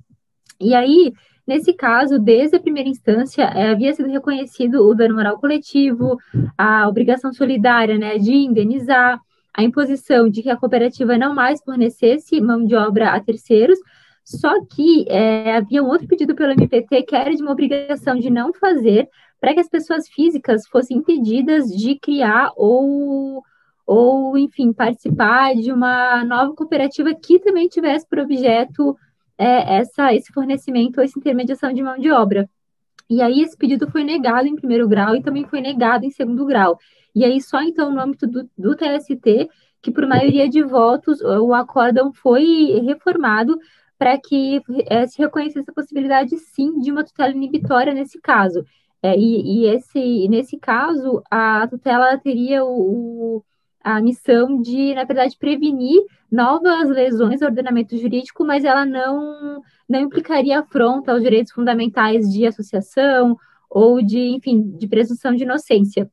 E aí, nesse caso, desde a primeira instância, é, havia sido reconhecido o dano moral coletivo, a obrigação solidária né, de indenizar, a imposição de que a cooperativa não mais fornecesse mão de obra a terceiros, só que é, havia um outro pedido pelo MPT que era de uma obrigação de não fazer para que as pessoas físicas fossem impedidas de criar ou, ou, enfim, participar de uma nova cooperativa que também tivesse por objeto é, essa, esse fornecimento ou essa intermediação de mão de obra. E aí esse pedido foi negado em primeiro grau e também foi negado em segundo grau. E aí, só então, no âmbito do, do TST, que por maioria de votos, o acórdão foi reformado para que é, se reconhecesse a possibilidade, sim, de uma tutela inibitória nesse caso. É, e, e, esse, nesse caso, a tutela teria o, a missão de, na verdade, prevenir novas lesões ao ordenamento jurídico, mas ela não, não implicaria afronta aos direitos fundamentais de associação ou de, enfim, de presunção de inocência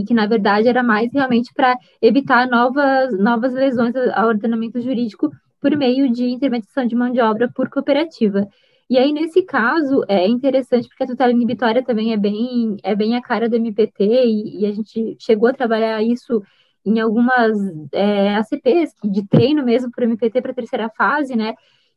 e que na verdade era mais realmente para evitar novas, novas lesões ao ordenamento jurídico por meio de intermediação de mão de obra por cooperativa. E aí, nesse caso, é interessante porque a tutela inibitória também é bem, é bem a cara do MPT, e, e a gente chegou a trabalhar isso em algumas é, ACPs, de treino mesmo para o MPT para a terceira fase, né?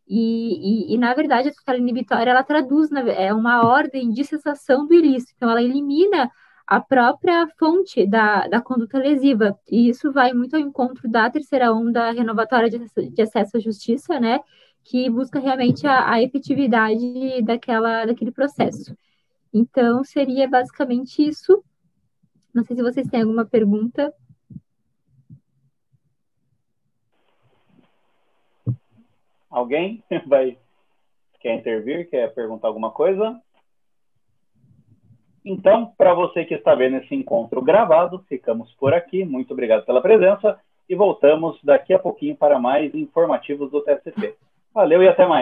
E, e, e, na verdade, a tutela inibitória, ela traduz, né, é uma ordem de cessação do ilícito, então ela elimina a própria fonte da, da conduta lesiva. E isso vai muito ao encontro da terceira onda renovatória de de acesso à justiça, né? Que busca realmente a, a efetividade daquela, daquele processo. Então, seria basicamente isso. Não sei se vocês têm alguma pergunta. Alguém [laughs] vai quer intervir, quer perguntar alguma coisa? Então, para você que está vendo esse encontro gravado, ficamos por aqui. Muito obrigado pela presença e voltamos daqui a pouquinho para mais informativos do TSP. Valeu e até mais.